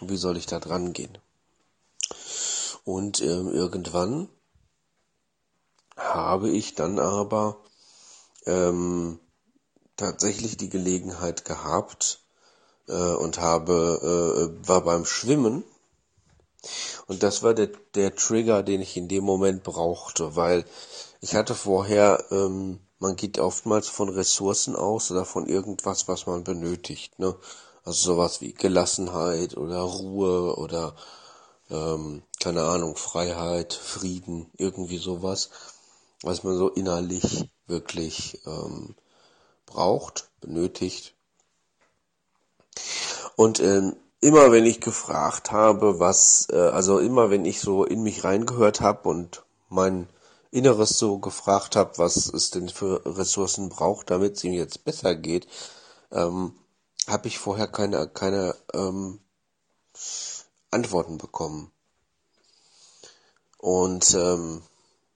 Wie soll ich da dran gehen? Und ähm, irgendwann habe ich dann aber ähm, tatsächlich die Gelegenheit gehabt äh, und habe äh, war beim Schwimmen und das war der, der Trigger, den ich in dem Moment brauchte, weil ich hatte vorher, ähm, man geht oftmals von Ressourcen aus oder von irgendwas, was man benötigt, ne? Also sowas wie Gelassenheit oder Ruhe oder ähm, keine Ahnung, Freiheit, Frieden, irgendwie sowas, was man so innerlich wirklich ähm, braucht, benötigt. Und ähm, immer wenn ich gefragt habe, was, äh, also immer wenn ich so in mich reingehört habe und mein Inneres so gefragt habe, was es denn für Ressourcen braucht, damit es ihm jetzt besser geht, ähm, habe ich vorher keine, keine ähm, Antworten bekommen. Und ähm,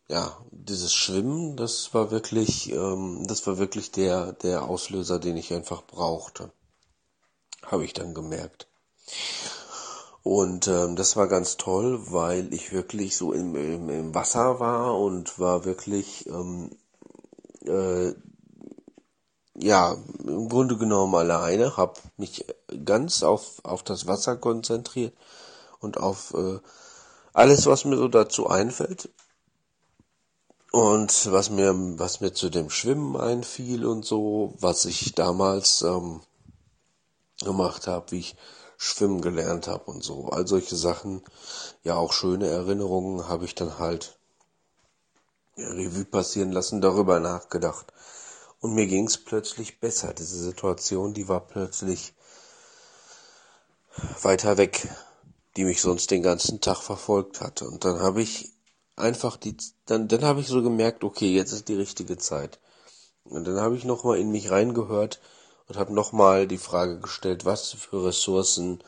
ja, dieses Schwimmen, das war wirklich, ähm, das war wirklich der, der Auslöser, den ich einfach brauchte. Habe ich dann gemerkt. Und ähm, das war ganz toll, weil ich wirklich so im, im, im Wasser war und war wirklich ähm, äh, ja im Grunde genommen alleine, habe mich ganz auf auf das Wasser konzentriert und auf äh, alles, was mir so dazu einfällt. Und was mir, was mir zu dem Schwimmen einfiel und so, was ich damals ähm, gemacht habe, wie ich schwimmen gelernt habe und so. All solche Sachen, ja auch schöne Erinnerungen habe ich dann halt Revue passieren lassen, darüber nachgedacht. Und mir ging es plötzlich besser. Diese Situation, die war plötzlich weiter weg die mich sonst den ganzen Tag verfolgt hatte. Und dann habe ich einfach die, dann, dann habe ich so gemerkt, okay, jetzt ist die richtige Zeit. Und dann habe ich nochmal in mich reingehört und habe nochmal die Frage gestellt, was für Ressourcen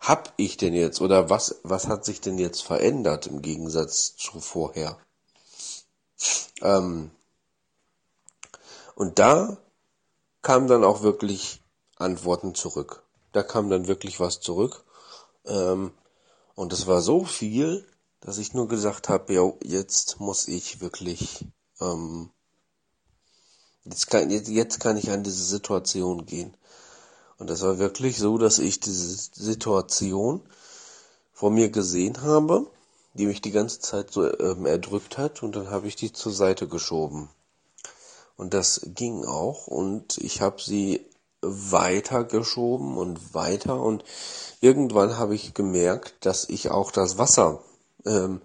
hab ich denn jetzt oder was, was hat sich denn jetzt verändert im Gegensatz zu vorher? Ähm, und da kamen dann auch wirklich Antworten zurück. Da kam dann wirklich was zurück. Ähm, und es war so viel, dass ich nur gesagt habe, ja, jetzt muss ich wirklich, ähm, jetzt kann, jetzt, jetzt kann ich an diese Situation gehen. Und das war wirklich so, dass ich diese Situation vor mir gesehen habe, die mich die ganze Zeit so ähm, erdrückt hat und dann habe ich die zur Seite geschoben. Und das ging auch und ich habe sie weiter geschoben und weiter und irgendwann habe ich gemerkt, dass ich auch das Wasser ähm,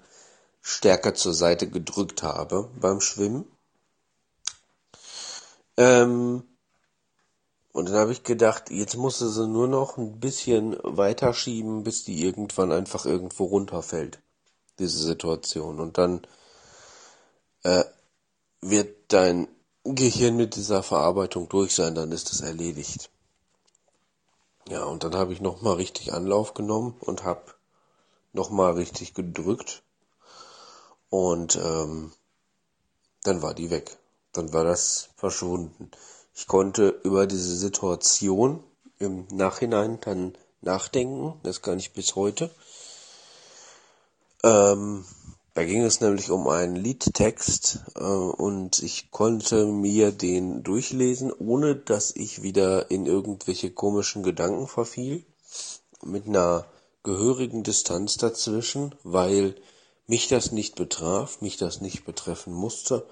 stärker zur Seite gedrückt habe beim Schwimmen. Ähm, und dann habe ich gedacht, jetzt musste sie nur noch ein bisschen weiter schieben, bis die irgendwann einfach irgendwo runterfällt, diese Situation. Und dann äh, wird dein Gehirn mit dieser Verarbeitung durch sein, dann ist es erledigt. Ja, und dann habe ich nochmal richtig Anlauf genommen und habe nochmal richtig gedrückt. Und ähm, dann war die weg. Dann war das verschwunden. Ich konnte über diese Situation im Nachhinein dann nachdenken. Das kann ich bis heute. Ähm, da ging es nämlich um einen Liedtext äh, und ich konnte mir den durchlesen, ohne dass ich wieder in irgendwelche komischen Gedanken verfiel, mit einer gehörigen Distanz dazwischen, weil mich das nicht betraf, mich das nicht betreffen musste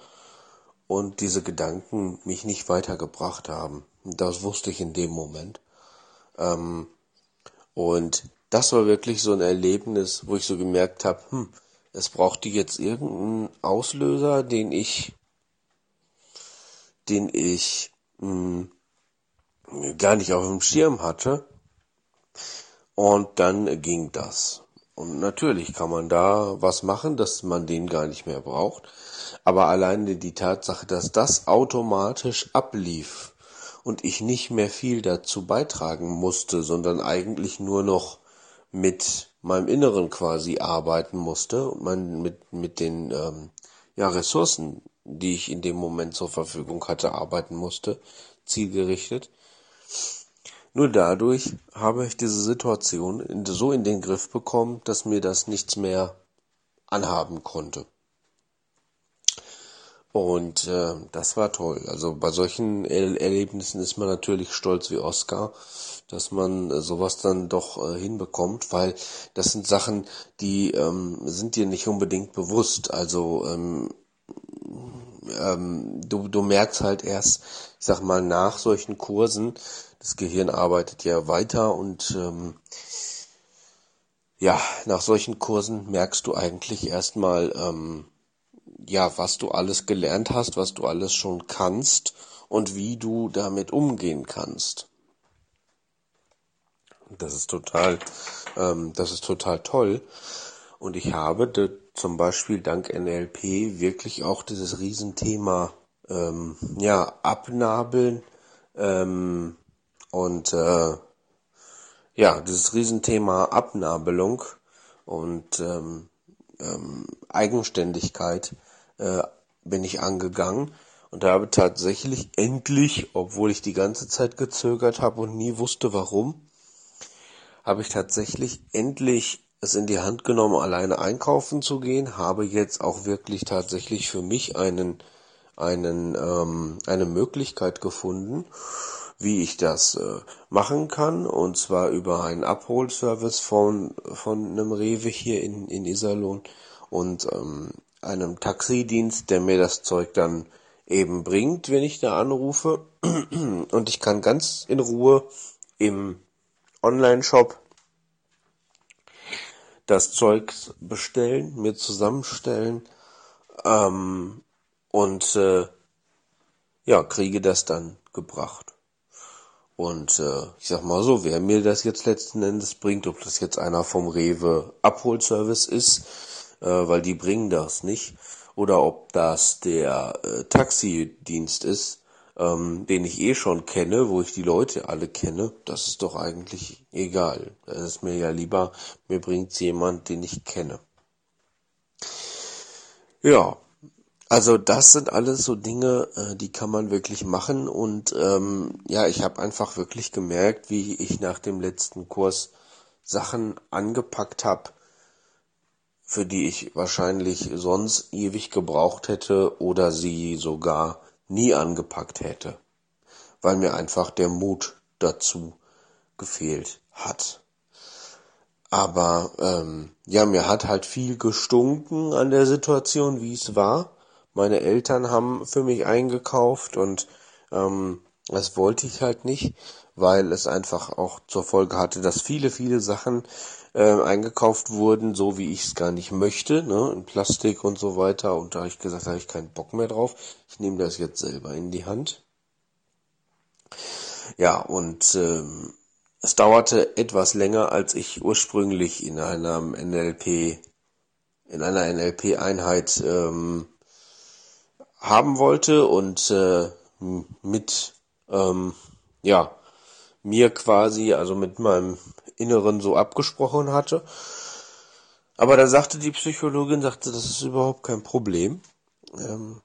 und diese Gedanken mich nicht weitergebracht haben. Das wusste ich in dem Moment. Ähm, und das war wirklich so ein Erlebnis, wo ich so gemerkt habe, hm, es brauchte jetzt irgendeinen Auslöser, den ich, den ich mh, hm, gar nicht auf dem Schirm hatte. Und dann ging das. Und natürlich kann man da was machen, dass man den gar nicht mehr braucht aber alleine die Tatsache, dass das automatisch ablief und ich nicht mehr viel dazu beitragen musste, sondern eigentlich nur noch mit meinem Inneren quasi arbeiten musste und man mit, mit den ähm, ja, Ressourcen, die ich in dem Moment zur Verfügung hatte, arbeiten musste, zielgerichtet. Nur dadurch habe ich diese Situation so in den Griff bekommen, dass mir das nichts mehr anhaben konnte. Und äh, das war toll. Also bei solchen er Erlebnissen ist man natürlich stolz wie Oscar, dass man äh, sowas dann doch äh, hinbekommt, weil das sind Sachen, die ähm, sind dir nicht unbedingt bewusst. Also ähm, ähm, du, du merkst halt erst, ich sag mal, nach solchen Kursen, das Gehirn arbeitet ja weiter und ähm, ja, nach solchen Kursen merkst du eigentlich erstmal, ähm, ja, was du alles gelernt hast, was du alles schon kannst und wie du damit umgehen kannst. Das ist total, ähm, das ist total toll. Und ich habe zum Beispiel dank NLP wirklich auch dieses Riesenthema ähm, ja abnabeln ähm, und äh, ja dieses Riesenthema Abnabelung und ähm, ähm, Eigenständigkeit äh, bin ich angegangen und habe tatsächlich endlich, obwohl ich die ganze Zeit gezögert habe und nie wusste warum, habe ich tatsächlich endlich es in die Hand genommen, alleine einkaufen zu gehen, habe jetzt auch wirklich tatsächlich für mich einen einen ähm, eine Möglichkeit gefunden, wie ich das äh, machen kann und zwar über einen Abholservice von von einem Rewe hier in in Iserlohn und ähm, einem Taxidienst, der mir das Zeug dann eben bringt, wenn ich da anrufe. Und ich kann ganz in Ruhe im Online-Shop das Zeug bestellen, mir zusammenstellen ähm, und äh, ja, kriege das dann gebracht. Und äh, ich sag mal so, wer mir das jetzt letzten Endes bringt, ob das jetzt einer vom Rewe Abholservice ist, äh, weil die bringen das nicht. Oder ob das der äh, Taxidienst ist, ähm, den ich eh schon kenne, wo ich die Leute alle kenne, das ist doch eigentlich egal. Das ist mir ja lieber, mir bringt's jemand, den ich kenne. Ja, also das sind alles so Dinge, äh, die kann man wirklich machen und ähm, ja, ich habe einfach wirklich gemerkt, wie ich nach dem letzten Kurs Sachen angepackt habe, für die ich wahrscheinlich sonst ewig gebraucht hätte oder sie sogar nie angepackt hätte, weil mir einfach der Mut dazu gefehlt hat. Aber ähm, ja, mir hat halt viel gestunken an der Situation, wie es war. Meine Eltern haben für mich eingekauft und ähm, das wollte ich halt nicht, weil es einfach auch zur Folge hatte, dass viele, viele Sachen äh, eingekauft wurden, so wie ich es gar nicht möchte, ne, in Plastik und so weiter. Und da habe ich gesagt, da habe ich keinen Bock mehr drauf. Ich nehme das jetzt selber in die Hand. Ja, und ähm, es dauerte etwas länger, als ich ursprünglich in einem NLP, in einer NLP-Einheit ähm, haben wollte und äh, mit ähm, ja mir quasi, also mit meinem Inneren so abgesprochen hatte. Aber da sagte die Psychologin, sagte, das ist überhaupt kein Problem. Ähm,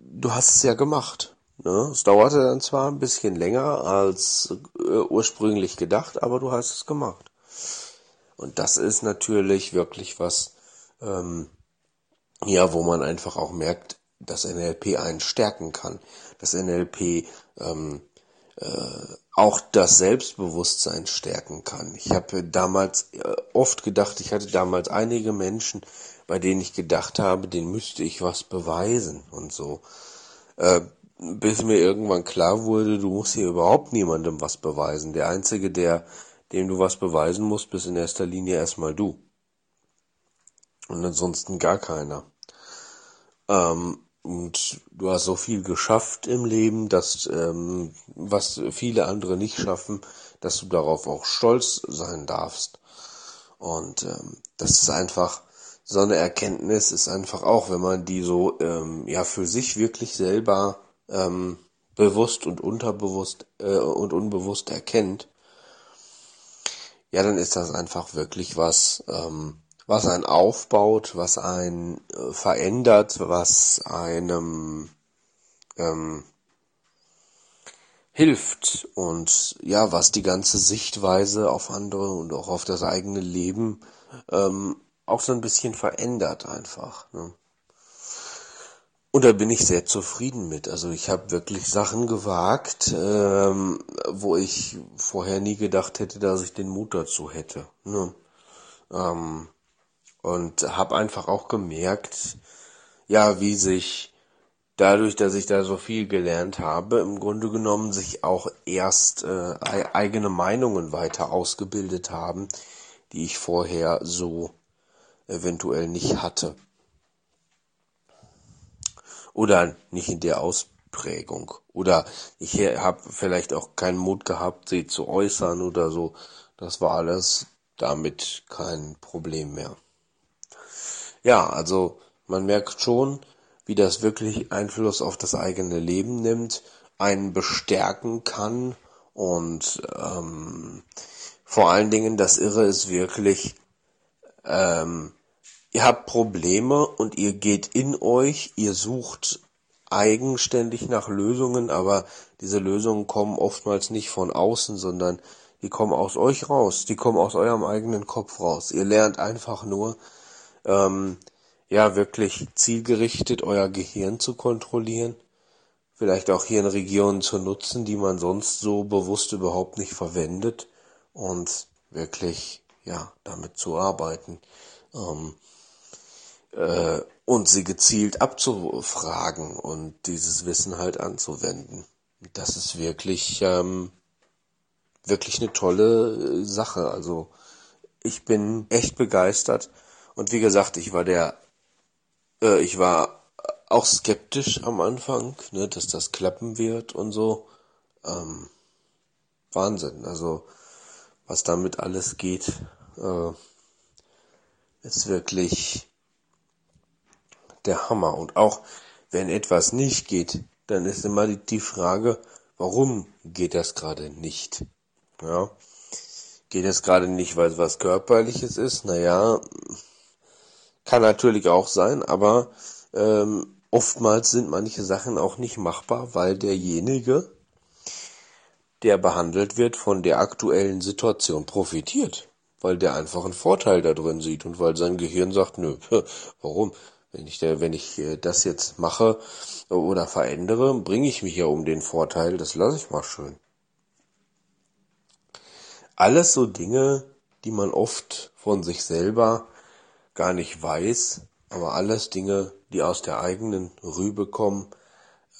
du hast es ja gemacht. Ne? Es dauerte dann zwar ein bisschen länger als äh, ursprünglich gedacht, aber du hast es gemacht. Und das ist natürlich wirklich was, ähm, ja, wo man einfach auch merkt, dass NLP einen stärken kann, dass NLP ähm, äh, auch das Selbstbewusstsein stärken kann. Ich habe damals äh, oft gedacht, ich hatte damals einige Menschen, bei denen ich gedacht habe, denen müsste ich was beweisen und so. Äh, bis mir irgendwann klar wurde, du musst hier überhaupt niemandem was beweisen. Der Einzige, der, dem du was beweisen musst, bist in erster Linie erstmal du. Und ansonsten gar keiner. Ähm, und du hast so viel geschafft im Leben, dass ähm, was viele andere nicht schaffen, dass du darauf auch stolz sein darfst. Und ähm, das ist einfach so eine Erkenntnis ist einfach auch, wenn man die so ähm, ja für sich wirklich selber ähm, bewusst und unterbewusst äh, und unbewusst erkennt, ja, dann ist das einfach wirklich was, ähm, was einen aufbaut, was einen äh, verändert, was einem ähm, hilft und ja, was die ganze Sichtweise auf andere und auch auf das eigene Leben ähm, auch so ein bisschen verändert einfach. Ne? Und da bin ich sehr zufrieden mit. Also ich habe wirklich Sachen gewagt, ähm, wo ich vorher nie gedacht hätte, dass ich den Mut dazu hätte. Ne? Ähm, und habe einfach auch gemerkt, ja, wie sich dadurch, dass ich da so viel gelernt habe, im Grunde genommen sich auch erst äh, eigene Meinungen weiter ausgebildet haben, die ich vorher so eventuell nicht hatte oder nicht in der Ausprägung. Oder ich habe vielleicht auch keinen Mut gehabt, sie zu äußern oder so. Das war alles damit kein Problem mehr. Ja, also man merkt schon, wie das wirklich Einfluss auf das eigene Leben nimmt, einen bestärken kann und ähm, vor allen Dingen das Irre ist wirklich, ähm, Ihr habt Probleme und ihr geht in euch, ihr sucht eigenständig nach Lösungen, aber diese Lösungen kommen oftmals nicht von außen, sondern die kommen aus euch raus, die kommen aus eurem eigenen Kopf raus. Ihr lernt einfach nur, ähm, ja, wirklich zielgerichtet euer Gehirn zu kontrollieren, vielleicht auch Hirnregionen zu nutzen, die man sonst so bewusst überhaupt nicht verwendet und wirklich, ja, damit zu arbeiten. Ähm, äh, und sie gezielt abzufragen und dieses Wissen halt anzuwenden. Das ist wirklich, ähm, wirklich eine tolle äh, Sache. Also ich bin echt begeistert und wie gesagt, ich war der, äh, ich war auch skeptisch am Anfang, ne, dass das klappen wird und so. Ähm, Wahnsinn. Also was damit alles geht, äh, ist wirklich der Hammer. Und auch wenn etwas nicht geht, dann ist immer die Frage, warum geht das gerade nicht? Ja. Geht es gerade nicht, weil es was körperliches ist? Naja, kann natürlich auch sein, aber ähm, oftmals sind manche Sachen auch nicht machbar, weil derjenige, der behandelt wird, von der aktuellen Situation profitiert. weil der einfach einen Vorteil da drin sieht und weil sein Gehirn sagt, nö, warum? Wenn ich, der, wenn ich äh, das jetzt mache oder verändere, bringe ich mich ja um den Vorteil, das lasse ich mal schön. Alles so Dinge, die man oft von sich selber gar nicht weiß, aber alles Dinge, die aus der eigenen Rübe kommen,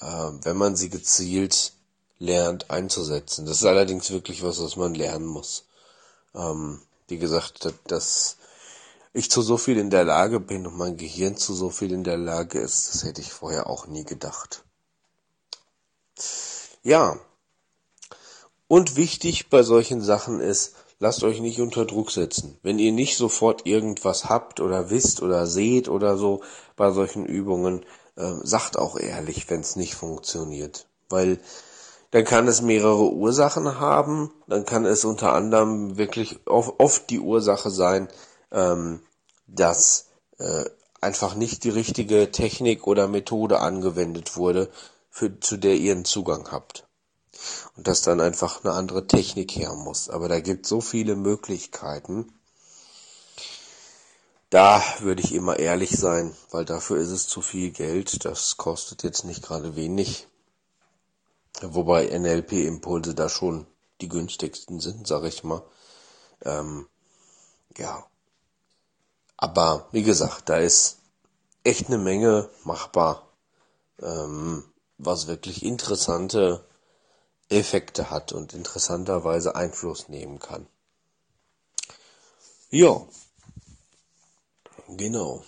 äh, wenn man sie gezielt lernt einzusetzen. Das ist allerdings wirklich was, was man lernen muss. Ähm, wie gesagt, dass ich zu so viel in der Lage bin und mein Gehirn zu so viel in der Lage ist, das hätte ich vorher auch nie gedacht. Ja. Und wichtig bei solchen Sachen ist, lasst euch nicht unter Druck setzen. Wenn ihr nicht sofort irgendwas habt oder wisst oder seht oder so bei solchen Übungen, äh, sagt auch ehrlich, wenn es nicht funktioniert. Weil dann kann es mehrere Ursachen haben. Dann kann es unter anderem wirklich oft die Ursache sein, ähm, dass äh, einfach nicht die richtige Technik oder Methode angewendet wurde, für, zu der ihr einen Zugang habt. Und dass dann einfach eine andere Technik her muss. Aber da gibt so viele Möglichkeiten. Da würde ich immer ehrlich sein, weil dafür ist es zu viel Geld. Das kostet jetzt nicht gerade wenig. Wobei NLP-Impulse da schon die günstigsten sind, sag ich mal. Ähm, ja. Aber wie gesagt, da ist echt eine Menge machbar, ähm, was wirklich interessante Effekte hat und interessanterweise Einfluss nehmen kann. Ja, genau.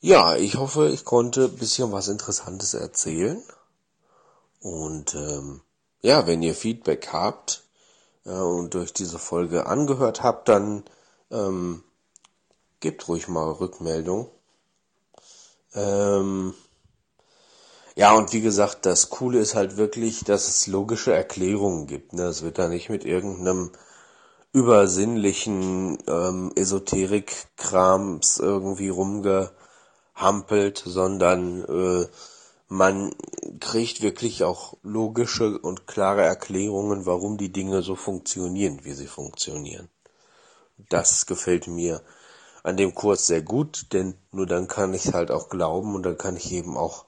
Ja, ich hoffe, ich konnte ein bisschen was Interessantes erzählen. Und ähm, ja, wenn ihr Feedback habt äh, und durch diese Folge angehört habt, dann ähm, gebt ruhig mal Rückmeldung. Ähm, ja, und wie gesagt, das Coole ist halt wirklich, dass es logische Erklärungen gibt. Ne? Es wird da nicht mit irgendeinem übersinnlichen ähm, Esoterik-Krams irgendwie rumge hampelt, sondern äh, man kriegt wirklich auch logische und klare Erklärungen, warum die Dinge so funktionieren, wie sie funktionieren. Das gefällt mir an dem Kurs sehr gut, denn nur dann kann ich halt auch glauben und dann kann ich eben auch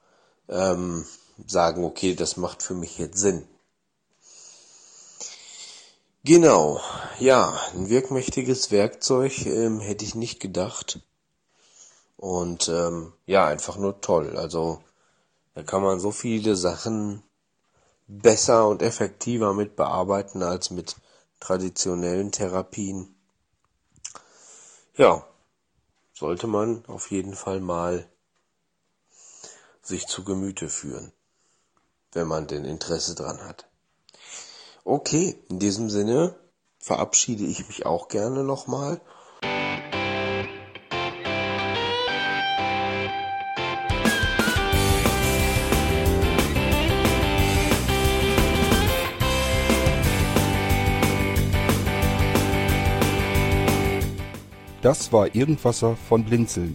ähm, sagen, okay, das macht für mich jetzt Sinn. Genau, ja, ein wirkmächtiges Werkzeug ähm, hätte ich nicht gedacht. Und ähm, ja, einfach nur toll. Also da kann man so viele Sachen besser und effektiver mit bearbeiten als mit traditionellen Therapien. Ja, sollte man auf jeden Fall mal sich zu Gemüte führen, wenn man denn Interesse dran hat. Okay, in diesem Sinne verabschiede ich mich auch gerne nochmal Das war Irgendwasser von Blinzeln.